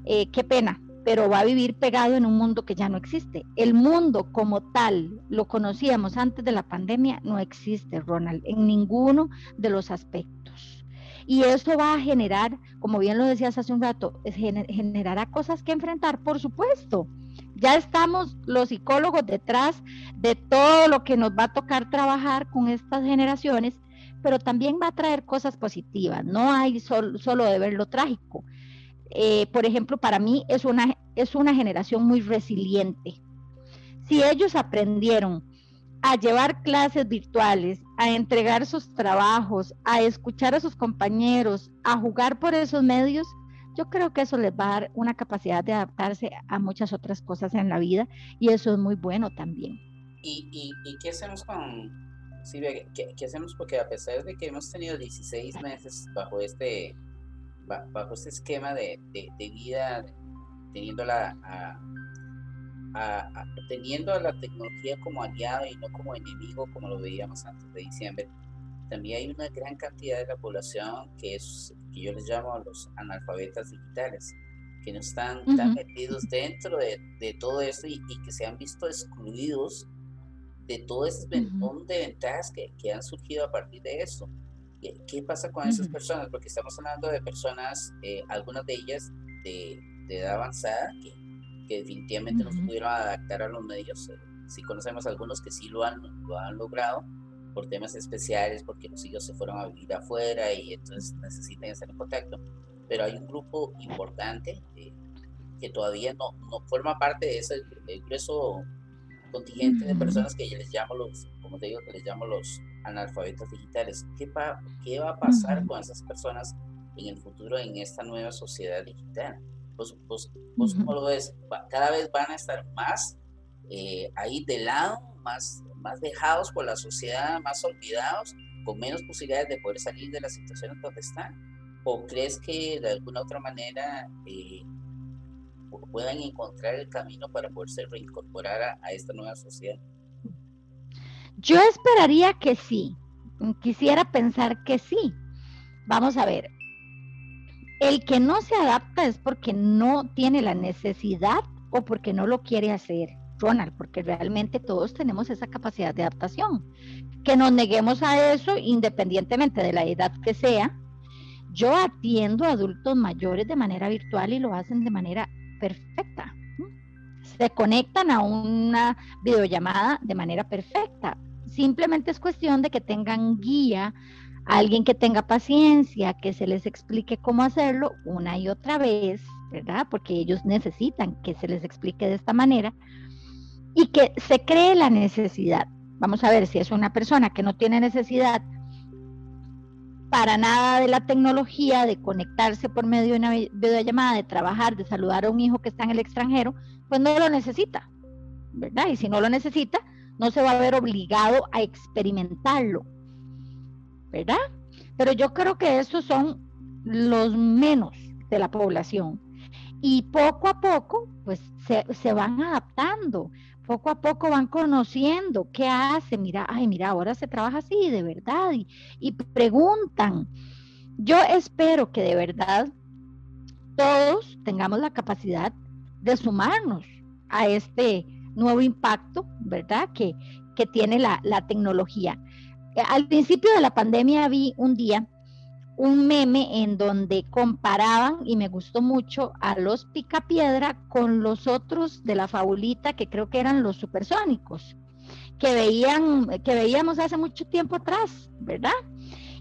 eh, qué pena, pero va a vivir pegado en un mundo que ya no existe. El mundo como tal, lo conocíamos antes de la pandemia, no existe, Ronald, en ninguno de los aspectos. Y eso va a generar, como bien lo decías hace un rato, generará cosas que enfrentar, por supuesto. Ya estamos los psicólogos detrás de todo lo que nos va a tocar trabajar con estas generaciones, pero también va a traer cosas positivas. No hay solo de ver lo trágico eh, por ejemplo, para mí es una, es una generación muy resiliente. Si ellos aprendieron a llevar clases virtuales, a entregar sus trabajos, a escuchar a sus compañeros, a jugar por esos medios, yo creo que eso les va a dar una capacidad de adaptarse a muchas otras cosas en la vida y eso es muy bueno también. ¿Y, y, qué hacemos con, ¿qué, ¿qué, hacemos? Porque a pesar de que hemos tenido 16 meses bajo este bajo este esquema de, de, vida, teniendo la, a, teniendo a la tecnología como aliado y no como enemigo, como lo veíamos antes de diciembre, también hay una gran cantidad de la población que es que yo les llamo los analfabetas digitales, que no están tan metidos dentro de, de todo esto y, que se han visto excluidos de todo ese montón de ventajas que, que, han surgido a partir de esto. ¿Qué, pasa con esas personas? Porque estamos hablando de personas, eh, algunas de ellas de, edad avanzada, que, que definitivamente no se pudieron adaptar a los medios. Eh, sí conocemos algunos que sí lo han, lo han logrado por temas especiales, porque los hijos se fueron a vivir afuera y entonces necesitan estar en contacto. Pero hay un grupo importante, que todavía no, no forma parte de ese grueso contingente de personas que yo les llamo los, como te digo, que les llamo los analfabetos digitales. ¿Qué, va, qué va a pasar con esas personas en el futuro en esta nueva sociedad digital? Pues, pues, pues ¿cómo lo ves? Cada vez van a estar más eh, ahí de lado, más, más dejados por la sociedad, más olvidados, con menos posibilidades de poder salir de las situaciones donde están. ¿O crees que de alguna otra manera eh, puedan encontrar el camino para poderse reincorporar a, esta nueva sociedad? Yo esperaría que sí. Quisiera pensar que sí. Vamos a ver. El que no se adapta es porque no tiene la necesidad o porque no lo quiere hacer, Ronald, porque realmente todos tenemos esa capacidad de adaptación. Que nos neguemos a eso independientemente de la edad que sea. Yo atiendo a adultos mayores de manera virtual y lo hacen de manera perfecta. Se conectan a una videollamada de manera perfecta. Simplemente es cuestión de que tengan guía, alguien que tenga paciencia, que se les explique cómo hacerlo una y otra vez, ¿verdad? Porque ellos necesitan que se les explique de esta manera y que se cree la necesidad. Vamos a ver si es una persona que no tiene necesidad para nada de la tecnología, de conectarse por medio de una videollamada, de trabajar, de saludar a un hijo que está en el extranjero, pues no lo necesita, ¿verdad? Y si no lo necesita, no se va a ver obligado a experimentarlo, ¿verdad? Pero yo creo que estos son los menos de la población. Y poco a poco, pues se, van adaptando poco a poco van conociendo qué hace, mira, ay, mira, ahora se trabaja así, de verdad, y, preguntan. Yo espero que de verdad todos tengamos la capacidad de sumarnos a este nuevo impacto, ¿verdad? Que, que tiene la, la tecnología. Al principio de la pandemia vi un día un meme en donde comparaban, y me gustó mucho, a los picapiedra con los otros de la fabulita que creo que eran los supersónicos, que, veían, que veíamos hace mucho tiempo atrás, ¿verdad?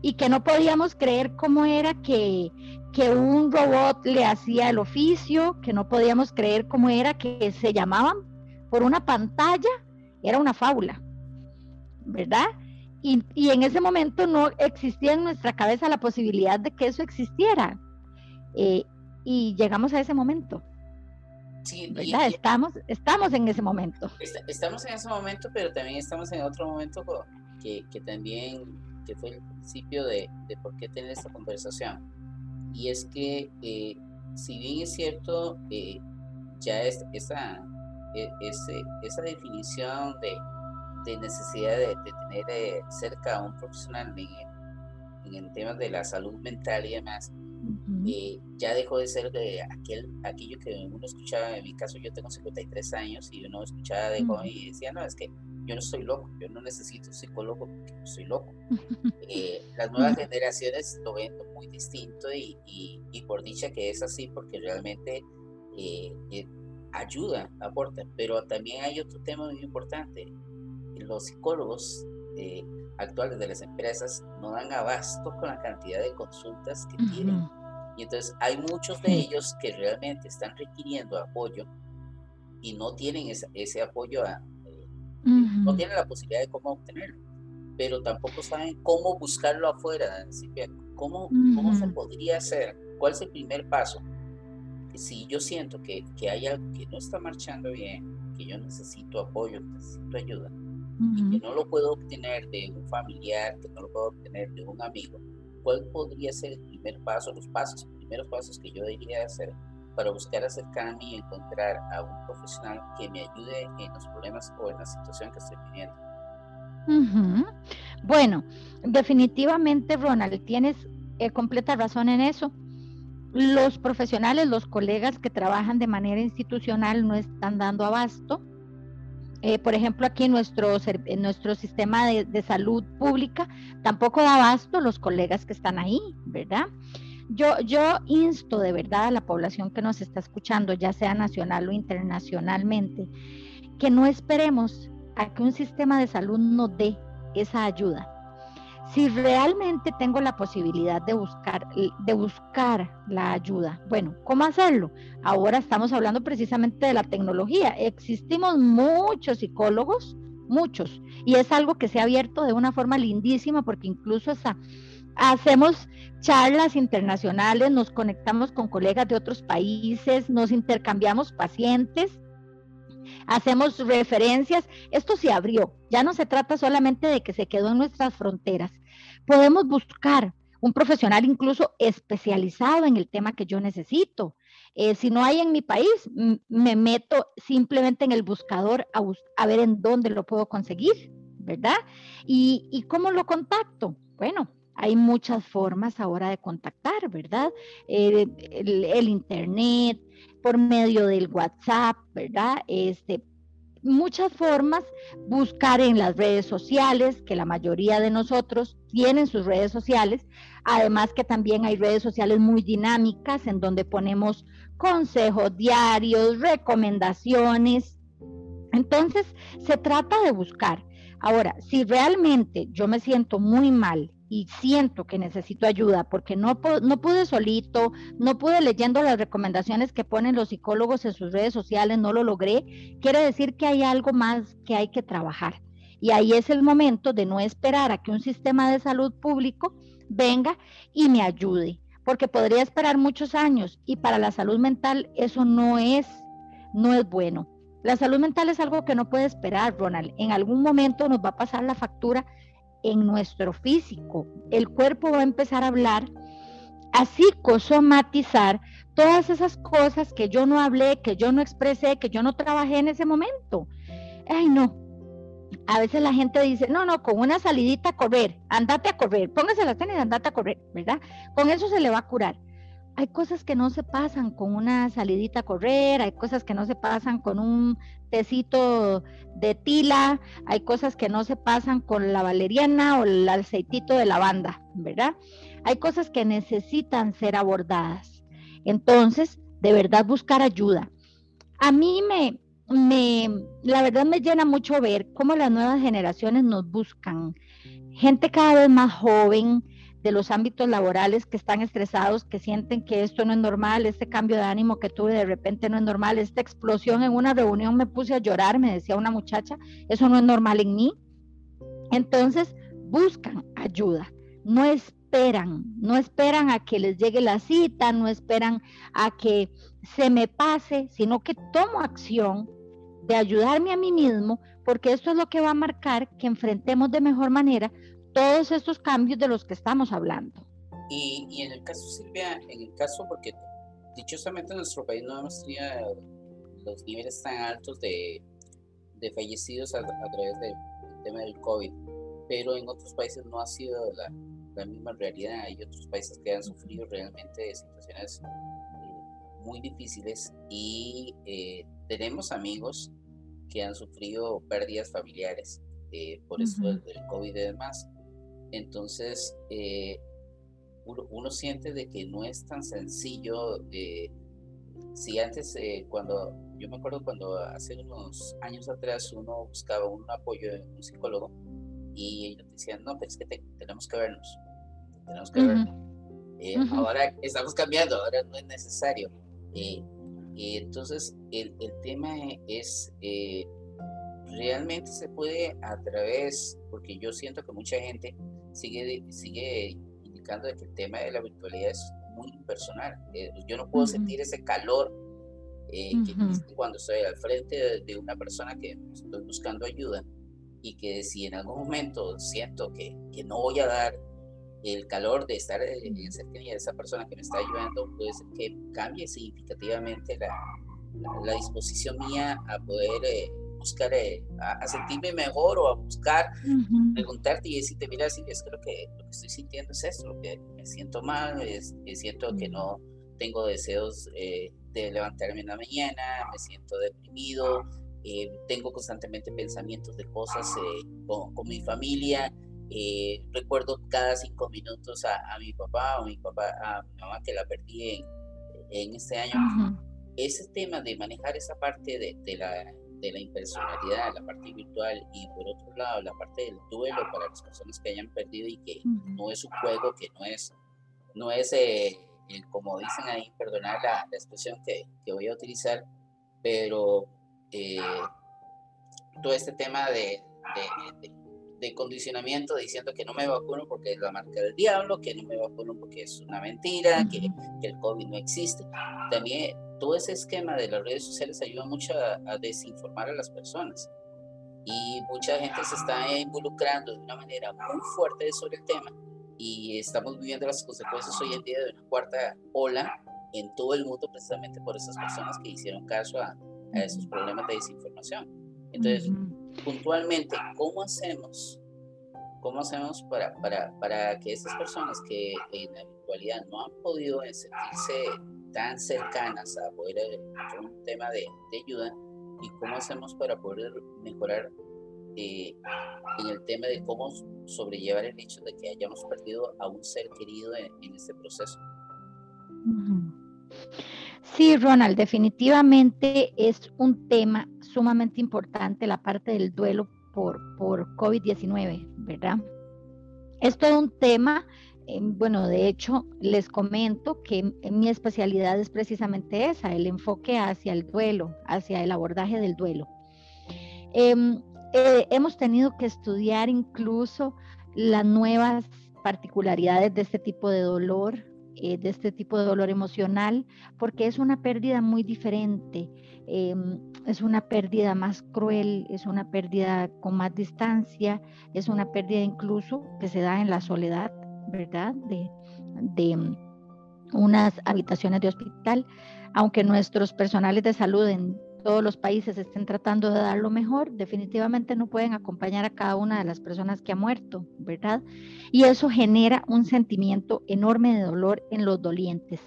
Y que no podíamos creer cómo era que, que un robot le hacía el oficio, que no podíamos creer cómo era que se llamaban por una pantalla, era una fábula, ¿verdad? Y, en ese momento no existía en nuestra cabeza la posibilidad de que eso existiera. Eh, y llegamos a ese momento. Sí, estamos, estamos en ese momento. estamos en ese momento, pero también estamos en otro momento que, que también que fue el principio de, de, por qué tener esta conversación. Y es que, eh, si bien es cierto, eh, ya es, esa, ese, esa definición de, de necesidad de, tener eh, cerca a un profesional en, en, temas de la salud mental y demás, eh, ya dejó de ser de aquel, aquello que uno escuchaba, en mi caso yo tengo 53 años y uno escuchaba de joven y decía, no, es que yo no estoy loco, yo no necesito un psicólogo porque no soy loco. Eh, las nuevas generaciones lo ven muy distinto y, y, y, por dicha que es así porque realmente ayuda, aporta, pero también hay otro tema muy importante, los psicólogos eh, actuales de las empresas no dan abasto con la cantidad de consultas que tienen. Y entonces hay muchos de ellos que realmente están requiriendo apoyo y no tienen ese, apoyo, a, eh, no tienen la posibilidad de cómo obtenerlo, pero tampoco saben cómo buscarlo afuera. ¿Cómo, ¿Cómo se podría hacer? ¿Cuál es el primer paso? Si yo siento que, que hay algo que no está marchando bien, que yo necesito apoyo, necesito ayuda, y que no lo puedo obtener de un familiar, que no lo puedo obtener de un amigo, ¿cuál podría ser el primer paso, los pasos, los primeros pasos que yo debería hacer para buscar acercarme y encontrar a un profesional que me ayude en los problemas o en la situación que estoy viviendo? Bueno, definitivamente, Ronald, tienes eh, completa razón en eso. Los profesionales, los colegas que trabajan de manera institucional no están dando abasto eh, por ejemplo, aquí en nuestro, en nuestro sistema de, salud pública tampoco da abasto los colegas que están ahí, ¿verdad? Yo, yo insto de verdad a la población que nos está escuchando, ya sea nacional o internacionalmente, que no esperemos a que un sistema de salud nos dé esa ayuda. Si realmente tengo la posibilidad de buscar, de buscar la ayuda, bueno, ¿cómo hacerlo? Ahora estamos hablando precisamente de la tecnología. Existimos muchos psicólogos, muchos, y es algo que se ha abierto de una forma lindísima porque incluso hacemos charlas internacionales, nos conectamos con colegas de otros países, nos intercambiamos pacientes hacemos referencias, esto se abrió, ya no se trata solamente de que se quedó en nuestras fronteras. Podemos buscar un profesional incluso especializado en el tema que yo necesito. Eh, si no hay en mi país, me meto simplemente en el buscador a, ver en dónde lo puedo conseguir, ¿verdad? ¿Y, cómo lo contacto? Bueno, hay muchas formas ahora de contactar, ¿verdad? Eh, el, internet, por medio del WhatsApp, ¿verdad? Este, muchas formas, buscar en las redes sociales, que la mayoría de nosotros tienen sus redes sociales, además que también hay redes sociales muy dinámicas en donde ponemos consejos diarios, recomendaciones. Entonces, se trata de buscar. Ahora, si realmente yo me siento muy mal y siento que necesito ayuda porque no, no pude solito, no pude leyendo las recomendaciones que ponen los psicólogos en sus redes sociales, no lo logré, quiere decir que hay algo más que hay que trabajar. Y ahí es el momento de no esperar a que un sistema de salud público venga y me ayude, porque podría esperar muchos años y para la salud mental eso no es, no es bueno. La salud mental es algo que no puede esperar, Ronald. En algún momento nos va a pasar la factura en nuestro físico. El cuerpo va a empezar a hablar, a psicosomatizar todas esas cosas que yo no hablé, que yo no expresé, que yo no trabajé en ese momento. Ay, no. A veces la gente dice, no, no, con una salidita a correr, andate a correr, póngase las tenis andate a correr, ¿verdad? Con eso se le va a curar hay cosas que no se pasan con una salidita a correr, hay cosas que no se pasan con un tecito de tila, hay cosas que no se pasan con la valeriana o el aceitito de lavanda, ¿verdad? Hay cosas que necesitan ser abordadas. Entonces, de verdad buscar ayuda. A mí me, me, la verdad me llena mucho ver cómo las nuevas generaciones nos buscan. Gente cada vez más joven, de los ámbitos laborales que están estresados, que sienten que esto no es normal, este cambio de ánimo que tuve de repente no es normal, esta explosión en una reunión me puse a llorar, me decía una muchacha, eso no es normal en mí. Entonces, buscan ayuda, no esperan, no esperan a que les llegue la cita, no esperan a que se me pase, sino que tomo acción de ayudarme a mí mismo, porque esto es lo que va a marcar que enfrentemos de mejor manera todos estos cambios de los que estamos hablando. Y, en el caso, Silvia, en el caso, porque dichosamente en nuestro país no hemos tenido los niveles tan altos de, de fallecidos a, través del tema del COVID, pero en otros países no ha sido la, la misma realidad. Hay otros países que han sufrido realmente situaciones eh, muy difíciles y eh, tenemos amigos que han sufrido pérdidas familiares eh, por eso del, del, COVID y demás. Entonces, eh, uno, siente de que no es tan sencillo. Eh, si antes, eh, cuando yo me acuerdo cuando hace unos años atrás uno buscaba un apoyo de un psicólogo y ellos decían, no, pero es que tenemos que vernos, tenemos que vernos. Ahora estamos cambiando, ahora no es necesario. entonces, el, el, tema es realmente se puede a través, porque yo siento que mucha gente sigue, sigue indicando que el tema de la virtualidad es muy impersonal. Eh, yo no puedo sentir ese calor eh, que cuando estoy al frente de, una persona que estoy buscando ayuda y que si en algún momento siento que, que no voy a dar el calor de estar en cercanía de esa persona que me está ayudando, puede ser que cambie significativamente la, la, disposición mía a poder eh, buscar eh, a, sentirme mejor o a buscar preguntarte y decirte, mira, si es que lo, que lo que estoy sintiendo es esto, lo que me siento mal, es, siento que no tengo deseos eh, de levantarme en la mañana, me siento deprimido, eh, tengo constantemente pensamientos de cosas con, con, mi familia, recuerdo cada cinco minutos a, a, mi papá o mi papá, a mi mamá que la perdí en, en este año. Ese tema de manejar esa parte de, de la de la impersonalidad, la parte virtual, y por otro lado la parte del duelo para las personas que hayan perdido y que no es un juego, que no es, no es eh, como dicen ahí, perdonar la, la expresión que, que, voy a utilizar, pero eh, todo este tema de, de, de, condicionamiento diciendo que no me vacuno porque es la marca del diablo, que no me vacuno porque es una mentira, que, que el COVID no existe. También todo ese esquema de las redes sociales ayuda mucho a, desinformar a las personas y mucha gente se está involucrando de una manera muy fuerte sobre el tema y estamos viviendo las consecuencias hoy en día de una cuarta ola en todo el mundo precisamente por esas personas que hicieron caso a, a esos problemas de desinformación. Entonces, puntualmente, ¿cómo hacemos? ¿Cómo hacemos para, para, para que esas personas que en la actualidad no han podido sentirse tan cercanas a poder encontrar un tema de, de, ayuda y cómo hacemos para poder mejorar eh, en el tema de cómo sobrellevar el hecho de que hayamos perdido a un ser querido en, en este proceso. Sí, Ronald, definitivamente es un tema sumamente importante la parte del duelo por, por COVID-19, ¿verdad? Es todo un tema bueno, de hecho, les comento que mi especialidad es precisamente esa, el enfoque hacia el duelo, hacia el abordaje del duelo. Em, eh, hemos tenido que estudiar incluso las nuevas particularidades de este tipo de dolor, eh, de este tipo de dolor emocional, porque es una pérdida muy diferente, em, es una pérdida más cruel, es una pérdida con más distancia, es una pérdida incluso que se da en la soledad ¿verdad? De, de mm, unas habitaciones de hospital, aunque nuestros personales de salud en todos los países estén tratando de dar lo mejor, definitivamente no pueden acompañar a cada una de las personas que ha muerto, ¿verdad? Y eso genera un sentimiento enorme de dolor en los dolientes.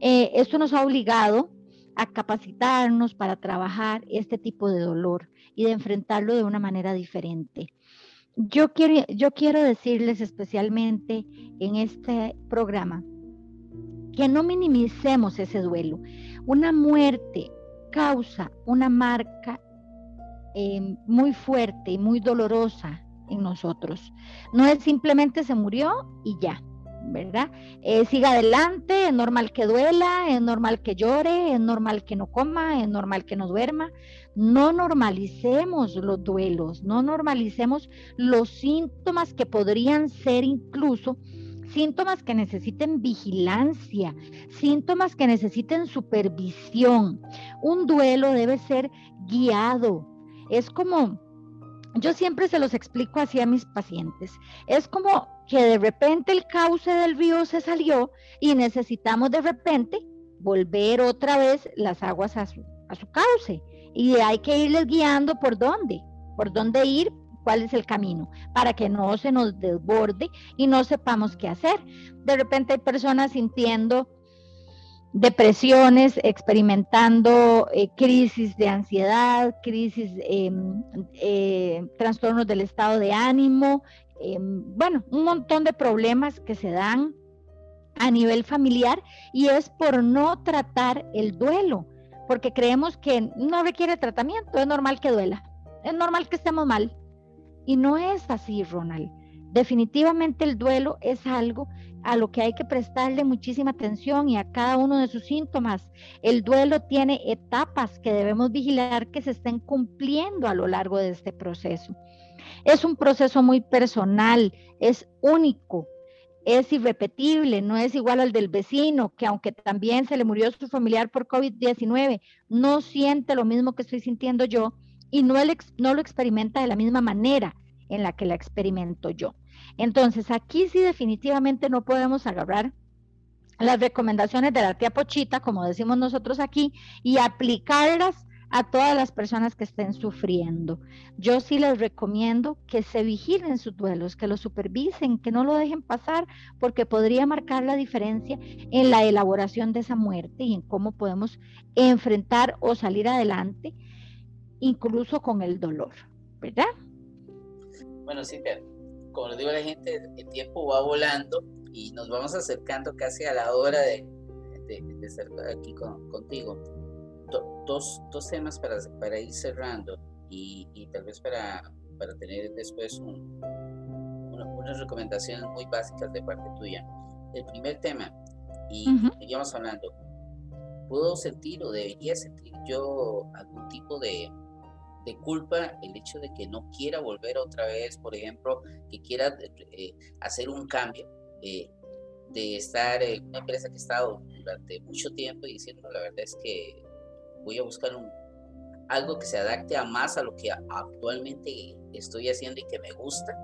Eh, esto nos ha obligado a capacitarnos para trabajar este tipo de dolor y de enfrentarlo de una manera diferente. Yo quiero, yo quiero decirles especialmente en este programa que no minimicemos ese duelo. Una muerte causa una marca eh, muy fuerte y muy dolorosa en nosotros. No es simplemente se murió y ya. ¿Verdad? Eh, siga adelante, es normal que duela, es normal que llore, es normal que no coma, es normal que no duerma. No normalicemos los duelos, no normalicemos los síntomas que podrían ser incluso síntomas que necesiten vigilancia, síntomas que necesiten supervisión. Un duelo debe ser guiado. Es como yo siempre se los explico así a mis pacientes. Es como que de repente el cauce del río se salió y necesitamos de repente volver otra vez las aguas a su, a su cauce. Y hay que irles guiando por dónde, por dónde ir, cuál es el camino, para que no se nos desborde y no sepamos qué hacer. De repente hay personas sintiendo depresiones, experimentando eh, crisis de ansiedad, crisis, em, eh, trastornos del estado de ánimo, em, bueno, un montón de problemas que se dan a nivel familiar y es por no tratar el duelo, porque creemos que no requiere tratamiento, es normal que duela, es normal que estemos mal. Y no es así, Ronald. Definitivamente el duelo es algo a lo que hay que prestarle muchísima atención y a cada uno de sus síntomas. El duelo tiene etapas que debemos vigilar que se estén cumpliendo a lo largo de este proceso. Es un proceso muy personal, es único, es irrepetible, no es igual al del vecino, que aunque también se le murió su familiar por COVID-19, no siente lo mismo que estoy sintiendo yo y no, no lo experimenta de la misma manera en la que la experimento yo. Entonces, aquí sí definitivamente no podemos agarrar las recomendaciones de la tía Pochita, como decimos nosotros aquí, y aplicarlas a todas las personas que estén sufriendo. Yo sí les recomiendo que se vigilen sus duelos, que lo supervisen, que no lo dejen pasar, porque podría marcar la diferencia en la elaboración de esa muerte y en cómo podemos enfrentar o salir adelante, incluso con el dolor, ¿verdad? Bueno, sí, como les digo a la gente, el tiempo va volando y nos vamos acercando casi a la hora de, de, estar aquí contigo. Dos, dos temas para, para ir cerrando y, y tal vez para, para tener después un, unas recomendaciones muy básicas de parte tuya. El primer tema, y seguimos hablando, ¿puedo sentir o debería sentir yo algún tipo de, de culpa el hecho de que no quiera volver otra vez, por ejemplo, que quiera eh, hacer un cambio, eh, de estar en una empresa que he estado durante mucho tiempo y diciendo la verdad es que voy a buscar un, algo que se adapte a más a lo que actualmente estoy haciendo y que me gusta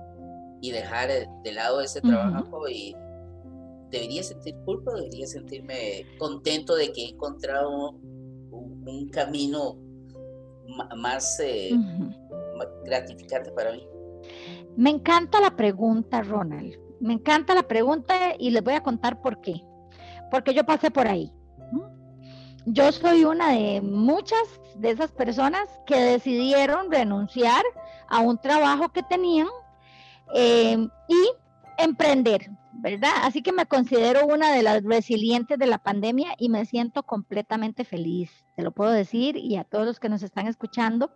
y dejar de lado ese trabajo y debería sentir culpa, debería sentirme contento de que he encontrado un, camino más, eh, más gratificante para mí. Me encanta la pregunta, Ronald. Me encanta la pregunta y les voy a contar por qué. Porque yo pasé por ahí. Yo soy una de muchas de esas personas que decidieron renunciar a un trabajo que tenían eh, y emprender, ¿verdad? Así que me considero una de las resilientes de la pandemia y me siento completamente feliz, te lo puedo decir, y a todos los que nos están escuchando,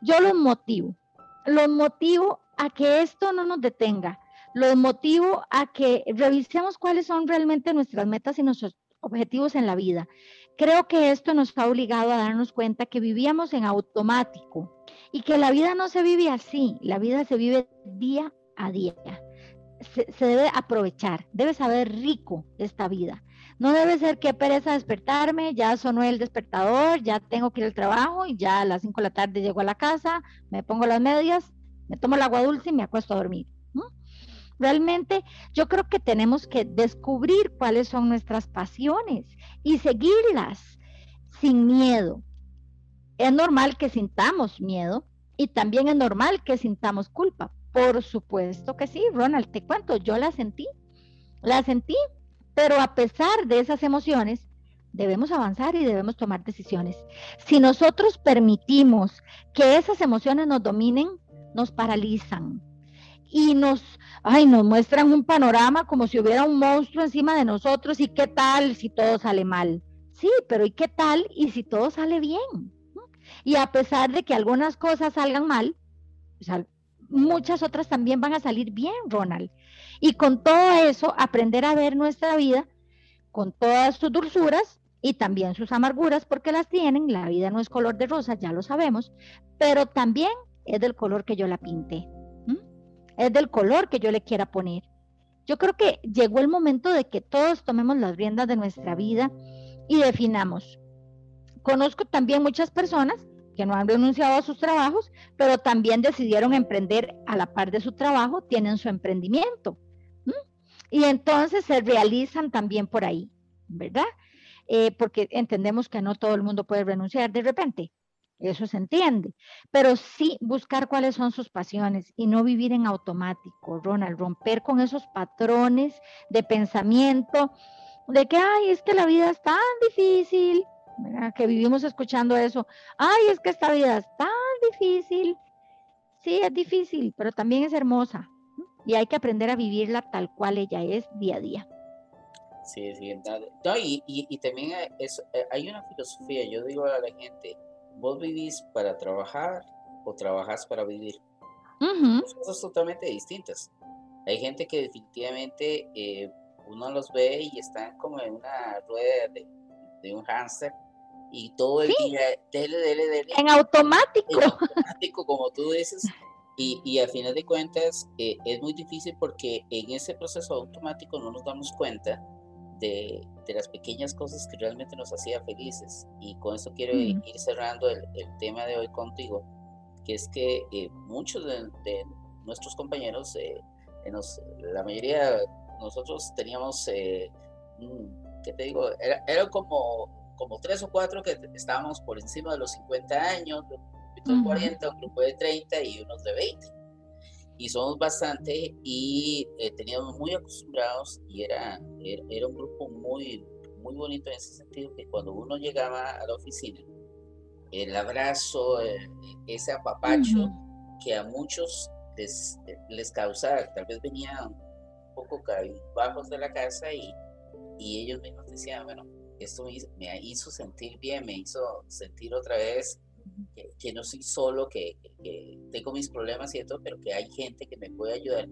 yo los motivo, los motivo a que esto no nos detenga, los motivo a que revisemos cuáles son realmente nuestras metas y nuestros objetivos en la vida. Creo que esto nos ha obligado a darnos cuenta que vivíamos en automático y que la vida no se vive así, la vida se vive día a día. Se, debe aprovechar, debe saber rico esta vida. No debe ser que pereza despertarme, ya sonó el despertador, ya tengo que ir al trabajo y ya a las 5 de la tarde llego a la casa, me pongo las medias, me tomo el agua dulce y me acuesto a dormir. Realmente yo creo que tenemos que descubrir cuáles son nuestras pasiones y seguirlas sin miedo. Es normal que sintamos miedo y también es normal que sintamos culpa. Por supuesto que sí, Ronald, te cuento, yo la sentí, la sentí, pero a pesar de esas emociones, debemos avanzar y debemos tomar decisiones. Si nosotros permitimos que esas emociones nos dominen, nos paralizan, y nos, ay, nos muestran un panorama como si hubiera un monstruo encima de nosotros y qué tal si todo sale mal. Sí, pero ¿y qué tal y si todo sale bien? Y a pesar de que algunas cosas salgan mal, muchas otras también van a salir bien, Ronald. Y con todo eso, aprender a ver nuestra vida con todas sus dulzuras y también sus amarguras, porque las tienen. La vida no es color de rosa, ya lo sabemos, pero también es del color que yo la pinté es del color que yo le quiera poner. Yo creo que llegó el momento de que todos tomemos las riendas de nuestra vida y definamos. Conozco también muchas personas que no han renunciado a sus trabajos, pero también decidieron emprender a la par de su trabajo, tienen su emprendimiento. Y entonces se realizan también por ahí, ¿verdad? Eh, porque entendemos que no todo el mundo puede renunciar de repente eso se entiende, pero sí buscar cuáles son sus pasiones y no vivir en automático, Ronald, romper con esos patrones de pensamiento de que, ay, es que la vida es tan difícil, que vivimos escuchando eso, ay, es que esta vida es tan difícil. Sí, es difícil, pero también es hermosa y hay que aprender a vivirla tal cual ella es día a día. Sí, sí, no, y, y, también es, eh, hay una filosofía, yo digo a la gente, vos vivís para trabajar o trabajás para vivir. Son cosas totalmente distintas. Hay gente que definitivamente eh, uno los ve y están como en una rueda de, de un hámster y todo el día, dele, dele, dele. En automático. En automático, como tú dices. Y, y a final de cuentas eh, es muy difícil porque en ese proceso automático no nos damos cuenta de, las pequeñas cosas que realmente nos hacía felices. Y con eso quiero ir cerrando el, tema de hoy contigo, que es que eh, muchos de, nuestros compañeros, eh, la mayoría nosotros teníamos, eh, ¿qué te digo? Era, era, como, como tres o cuatro que estábamos por encima de los 50 años, un grupo de 40, un grupo de 30 y unos de 20 y somos bastante y eh, teníamos muy acostumbrados y era, era, un grupo muy, muy bonito en ese sentido que cuando uno llegaba a la oficina, el abrazo, eh, ese apapacho que a muchos les, les causaba, tal vez venían un poco bajos de la casa y, y ellos mismos decían, bueno, esto me hizo sentir bien, me hizo sentir otra vez que, no soy solo, que, que, tengo mis problemas y todo, pero que hay gente que me puede ayudar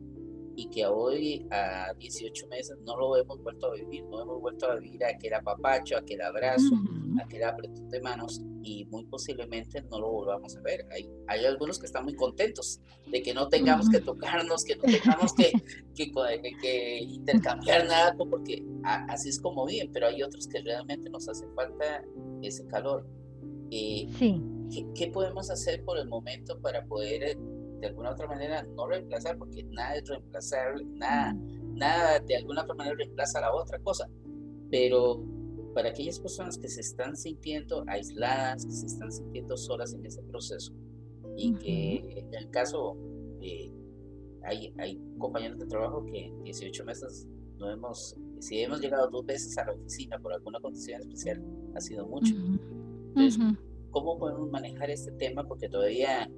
y que hoy a 18 meses no lo hemos vuelto a vivir, no hemos vuelto a vivir aquel apapacho, aquel abrazo, aquel apretón de manos y muy posiblemente no lo volvamos a ver. Hay, hay algunos que están muy contentos de que no tengamos que tocarnos, que no tengamos que, que, que, intercambiar nada, porque así es como viven, pero hay otros que realmente nos hace falta ese calor. Eh, sí. ¿Qué, ¿Qué podemos hacer por el momento para poder eh, de alguna otra manera no reemplazar, porque nada es reemplazable, nada, nada de alguna otra manera reemplaza a la otra cosa. Pero para aquellas personas que se están sintiendo aisladas, que se están sintiendo solas en ese proceso, y que en el caso eh, hay, hay compañeros de trabajo que en 18 meses no hemos, si hemos llegado dos veces a la oficina por alguna condición especial, ha sido mucho. Entonces, ¿cómo podemos manejar este tema? Porque todavía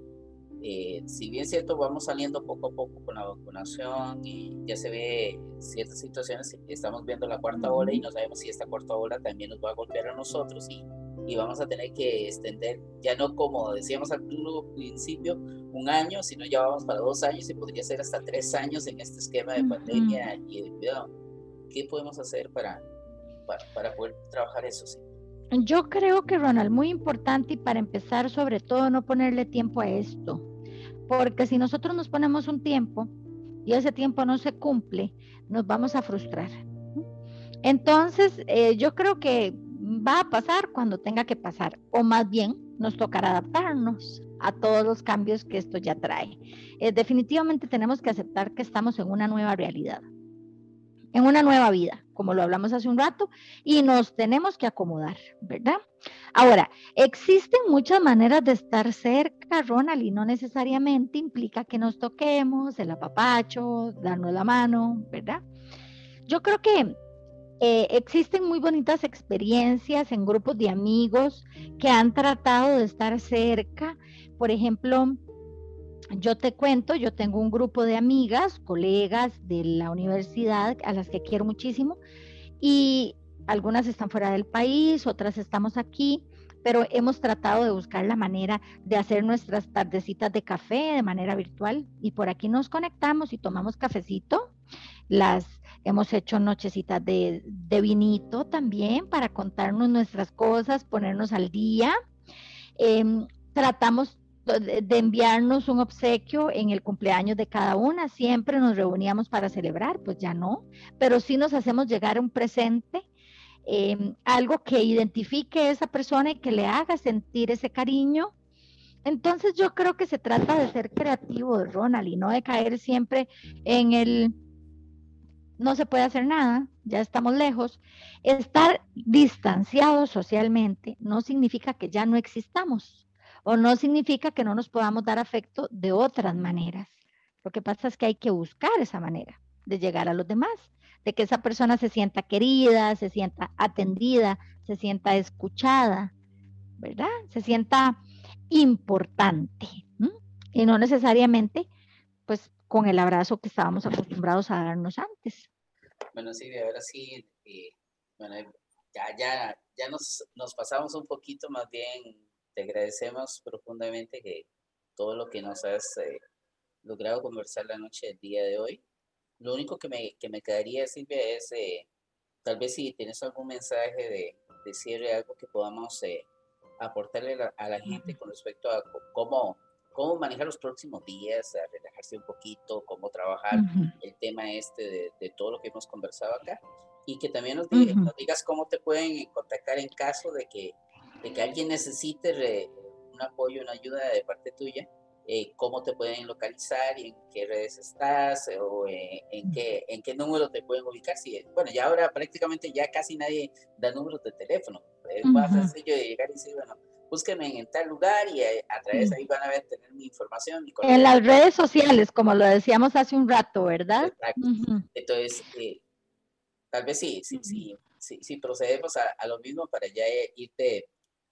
eh, si bien cierto, vamos saliendo poco a poco con la vacunación y ya se ve ciertas situaciones, estamos viendo la cuarta ola y no sabemos si esta cuarta ola también nos va a golpear a nosotros y, y vamos a tener que extender, ya no como decíamos al principio, un año, sino ya vamos para dos años y podría ser hasta tres años en este esquema de pandemia y de cuidado. ¿Qué podemos hacer para, para, para poder trabajar eso? Sí? Yo creo que, Ronald, muy importante y para empezar, sobre todo, no ponerle tiempo a esto. Porque si nosotros nos ponemos un tiempo y ese tiempo no se cumple, nos vamos a frustrar. Entonces, eh, yo creo que va a pasar cuando tenga que pasar, o más bien nos tocará adaptarnos a todos los cambios que esto ya trae. Eh, definitivamente tenemos que aceptar que estamos en una nueva realidad, en una nueva vida, como lo hablamos hace un rato, y nos tenemos que acomodar, ¿verdad? Ahora, existen muchas maneras de estar cerca, Ronald, y no necesariamente implica que nos toquemos, el apapacho, darnos la mano, ¿verdad? Yo creo que eh, existen muy bonitas experiencias en grupos de amigos que han tratado de estar cerca. Por ejemplo, yo te cuento, yo tengo un grupo de amigas, colegas de la universidad a las que quiero muchísimo y algunas están fuera del país, otras estamos aquí, pero hemos tratado de buscar la manera de hacer nuestras tardecitas de café de manera virtual y por aquí nos conectamos y tomamos cafecito. Las hemos hecho nochecitas de, de vinito también para contarnos nuestras cosas, ponernos al día. Em, tratamos de enviarnos un obsequio en el cumpleaños de cada una. Siempre nos reuníamos para celebrar, pues ya no, pero sí nos hacemos llegar un presente Em, algo que identifique a esa persona y que le haga sentir ese cariño. Entonces yo creo que se trata de ser creativo, Ronald, y no de caer siempre en el no se puede hacer nada, ya estamos lejos. Estar distanciados socialmente no significa que ya no existamos o no significa que no nos podamos dar afecto de otras maneras. Lo que pasa es que hay que buscar esa manera de llegar a los demás de que esa persona se sienta querida, se sienta atendida, se sienta escuchada, ¿verdad? Se sienta importante. Y no necesariamente, pues, con el abrazo que estábamos acostumbrados a darnos antes. Bueno, sí, ahora sí, eh, bueno, ya, ya, ya nos, nos pasamos un poquito, más bien te agradecemos profundamente que todo lo que nos has eh, logrado conversar la noche del día de hoy. Lo único que me, que me quedaría, Silvia, es eh, tal vez si tienes algún mensaje de, de cierre, algo que podamos eh, aportarle a la, gente con respecto a cómo, cómo manejar los próximos días, a relajarse un poquito, cómo trabajar el tema este de, todo lo que hemos conversado acá. Y que también nos, digas cómo te pueden contactar en caso de que, de que alguien necesite un apoyo, una ayuda de parte tuya eh, cómo te pueden localizar y en qué redes estás eh, o eh, en, qué, en qué número te pueden ubicar. Si, bueno, ya ahora prácticamente ya casi nadie da números de teléfono. Es más sencillo de llegar y decir, bueno, búsquenme en tal lugar y a, través de ahí van a ver, tener mi información. en las redes sociales, como lo decíamos hace un rato, ¿verdad? Entonces, tal vez sí, sí, sí, sí, sí, procedemos a, a, lo mismo para ya irte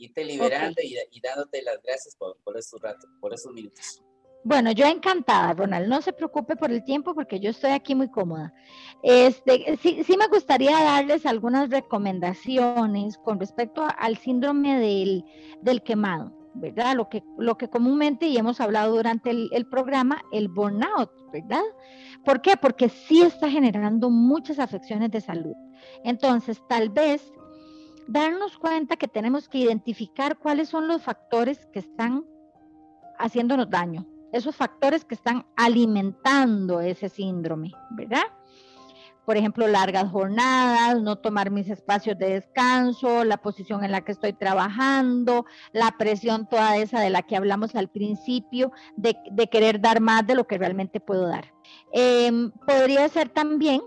irte liberando y, dándote las gracias por, por, esos ratos, por esos minutos. Bueno, yo encantada, Ronald. No se preocupe por el tiempo porque yo estoy aquí muy cómoda. Este, sí, sí me gustaría darles algunas recomendaciones con respecto al síndrome del, del, quemado, ¿verdad? Lo que, lo que comúnmente, y hemos hablado durante el, el programa, el burnout, ¿verdad? ¿Por qué? Porque sí está generando muchas afecciones de salud. Entonces, tal vez darnos cuenta que tenemos que identificar cuáles son los factores que están haciéndonos daño, esos factores que están alimentando ese síndrome, ¿verdad? Por ejemplo, largas jornadas, no tomar mis espacios de descanso, la posición en la que estoy trabajando, la presión toda esa de la que hablamos al principio, de, querer dar más de lo que realmente puedo dar. Em, podría ser también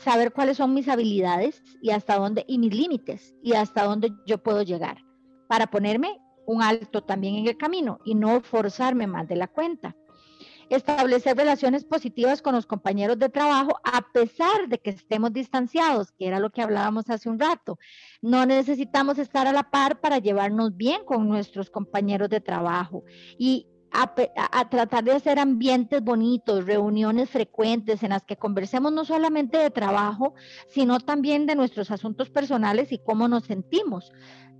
saber cuáles son mis habilidades y hasta dónde, y mis límites, y hasta dónde yo puedo llegar, para ponerme un alto también en el camino y no forzarme más de la cuenta. Establecer relaciones positivas con los compañeros de trabajo a pesar de que estemos distanciados, que era lo que hablábamos hace un rato. No necesitamos estar a la par para llevarnos bien con nuestros compañeros de trabajo y a, tratar de hacer ambientes bonitos, reuniones frecuentes en las que conversemos no solamente de trabajo, sino también de nuestros asuntos personales y cómo nos sentimos.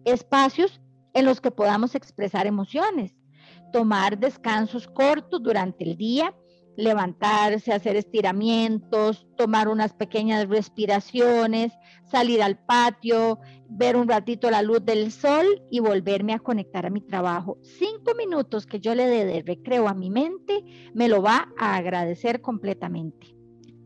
Espacios en los que podamos expresar emociones, tomar descansos cortos durante el día, levantarse, hacer estiramientos, tomar unas pequeñas respiraciones, salir al patio, ver un ratito la luz del sol y volverme a conectar a mi trabajo. Cinco minutos que yo le dé de recreo a mi mente me lo va a agradecer completamente.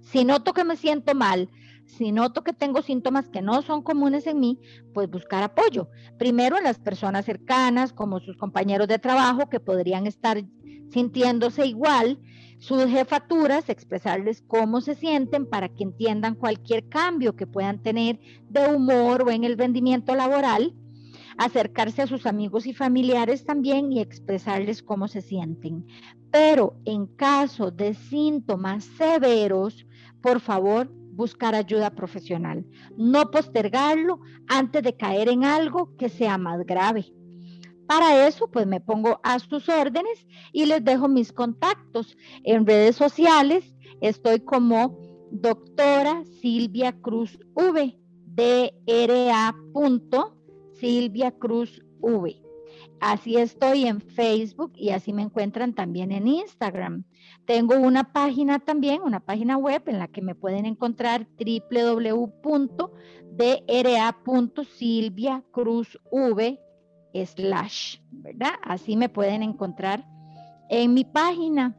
Si noto que me siento mal, si noto que tengo síntomas que no son comunes en mí, pues buscar apoyo. Primero en las personas cercanas, como sus compañeros de trabajo, que podrían estar sintiéndose igual, sus jefaturas, expresarles cómo se sienten para que entiendan cualquier cambio que puedan tener de humor o en el rendimiento laboral, acercarse a sus amigos y familiares también y expresarles cómo se sienten. Pero en caso de síntomas severos, por favor, buscar ayuda profesional, no postergarlo antes de caer en algo que sea más grave. Para eso, pues me pongo a sus órdenes y les dejo mis contactos. En redes sociales estoy como doctora Silvia Cruz V, DRA. Silvia Cruz V. Así estoy en Facebook y así me encuentran también en Instagram. Tengo una página también, una página web en la que me pueden encontrar www.dra.silviacruzv slash, ¿verdad? Así me pueden encontrar en mi página.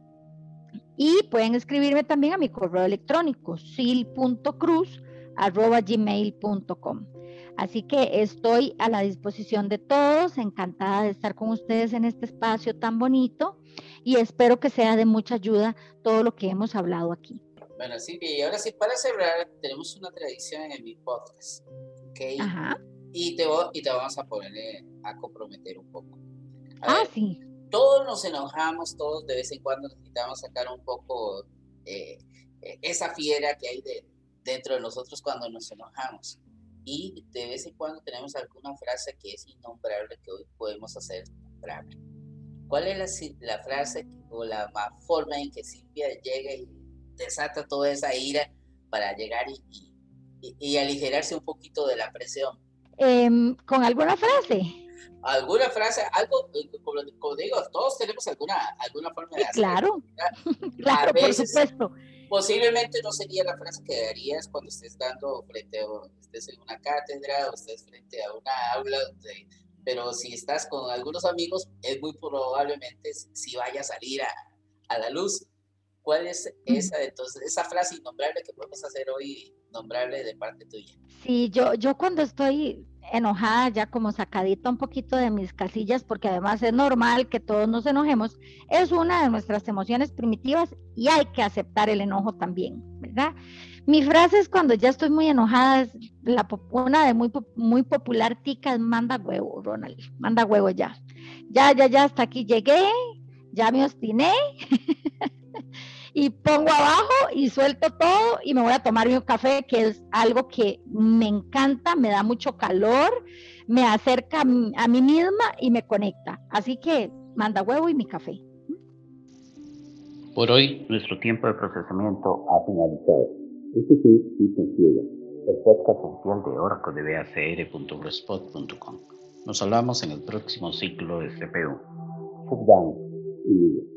Y pueden escribirme también a mi correo electrónico, sil.cruz.gmail.com. Así que estoy a la disposición de todos, encantada de estar con ustedes en este espacio tan bonito y espero que sea de mucha ayuda todo lo que hemos hablado aquí. Bueno, Silvia, y ahora sí, para cerrar, tenemos una tradición en mi podcast, ¿ok? Ajá. Y te, y te vamos a poner eh, a comprometer un poco. ah, sí. Todos nos enojamos, todos de vez en cuando necesitamos sacar un poco eh, eh, esa fiera que hay de, dentro de nosotros cuando nos enojamos y de vez en cuando tenemos alguna frase que es innombrable que hoy podemos hacer nombrable. ¿Cuál es la, frase o la forma en que Silvia llega y desata toda esa ira para llegar y, y, aligerarse un poquito de la presión? Em, ¿Con alguna frase? alguna frase, algo, como, digo, todos tenemos alguna, alguna forma de hacer. Claro, claro, por supuesto posiblemente no sería la frase que darías cuando estés dando frente a, estés en una cátedra o estés frente a una aula, pero si estás con algunos amigos, es muy probablemente si vaya a salir a, a la luz. ¿Cuál es esa, entonces, esa frase innombrable que podemos hacer hoy, nombrable de parte tuya? Sí, yo, yo cuando estoy enojada, ya como sacadita un poquito de mis casillas, porque además es normal que todos nos enojemos, es una de nuestras emociones primitivas y hay que aceptar el enojo también, ¿verdad? Mi frase es cuando ya estoy muy enojada, es la, una de muy, muy popular tica manda huevo, Ronald, manda huevo ya. Ya, ya, ya, hasta aquí llegué, ya me obstiné. y pongo abajo y suelto todo y me voy a tomar un café, que es algo que me encanta, me da mucho calor, me acerca a mí misma y me conecta. Así que manda huevo y mi café. Por hoy, nuestro tiempo de procesamiento ha finalizado. Este System Ciega, el podcast oficial de Oracle de BACR.blogspot.com. Nos hablamos en el próximo ciclo de CPU. Sit down y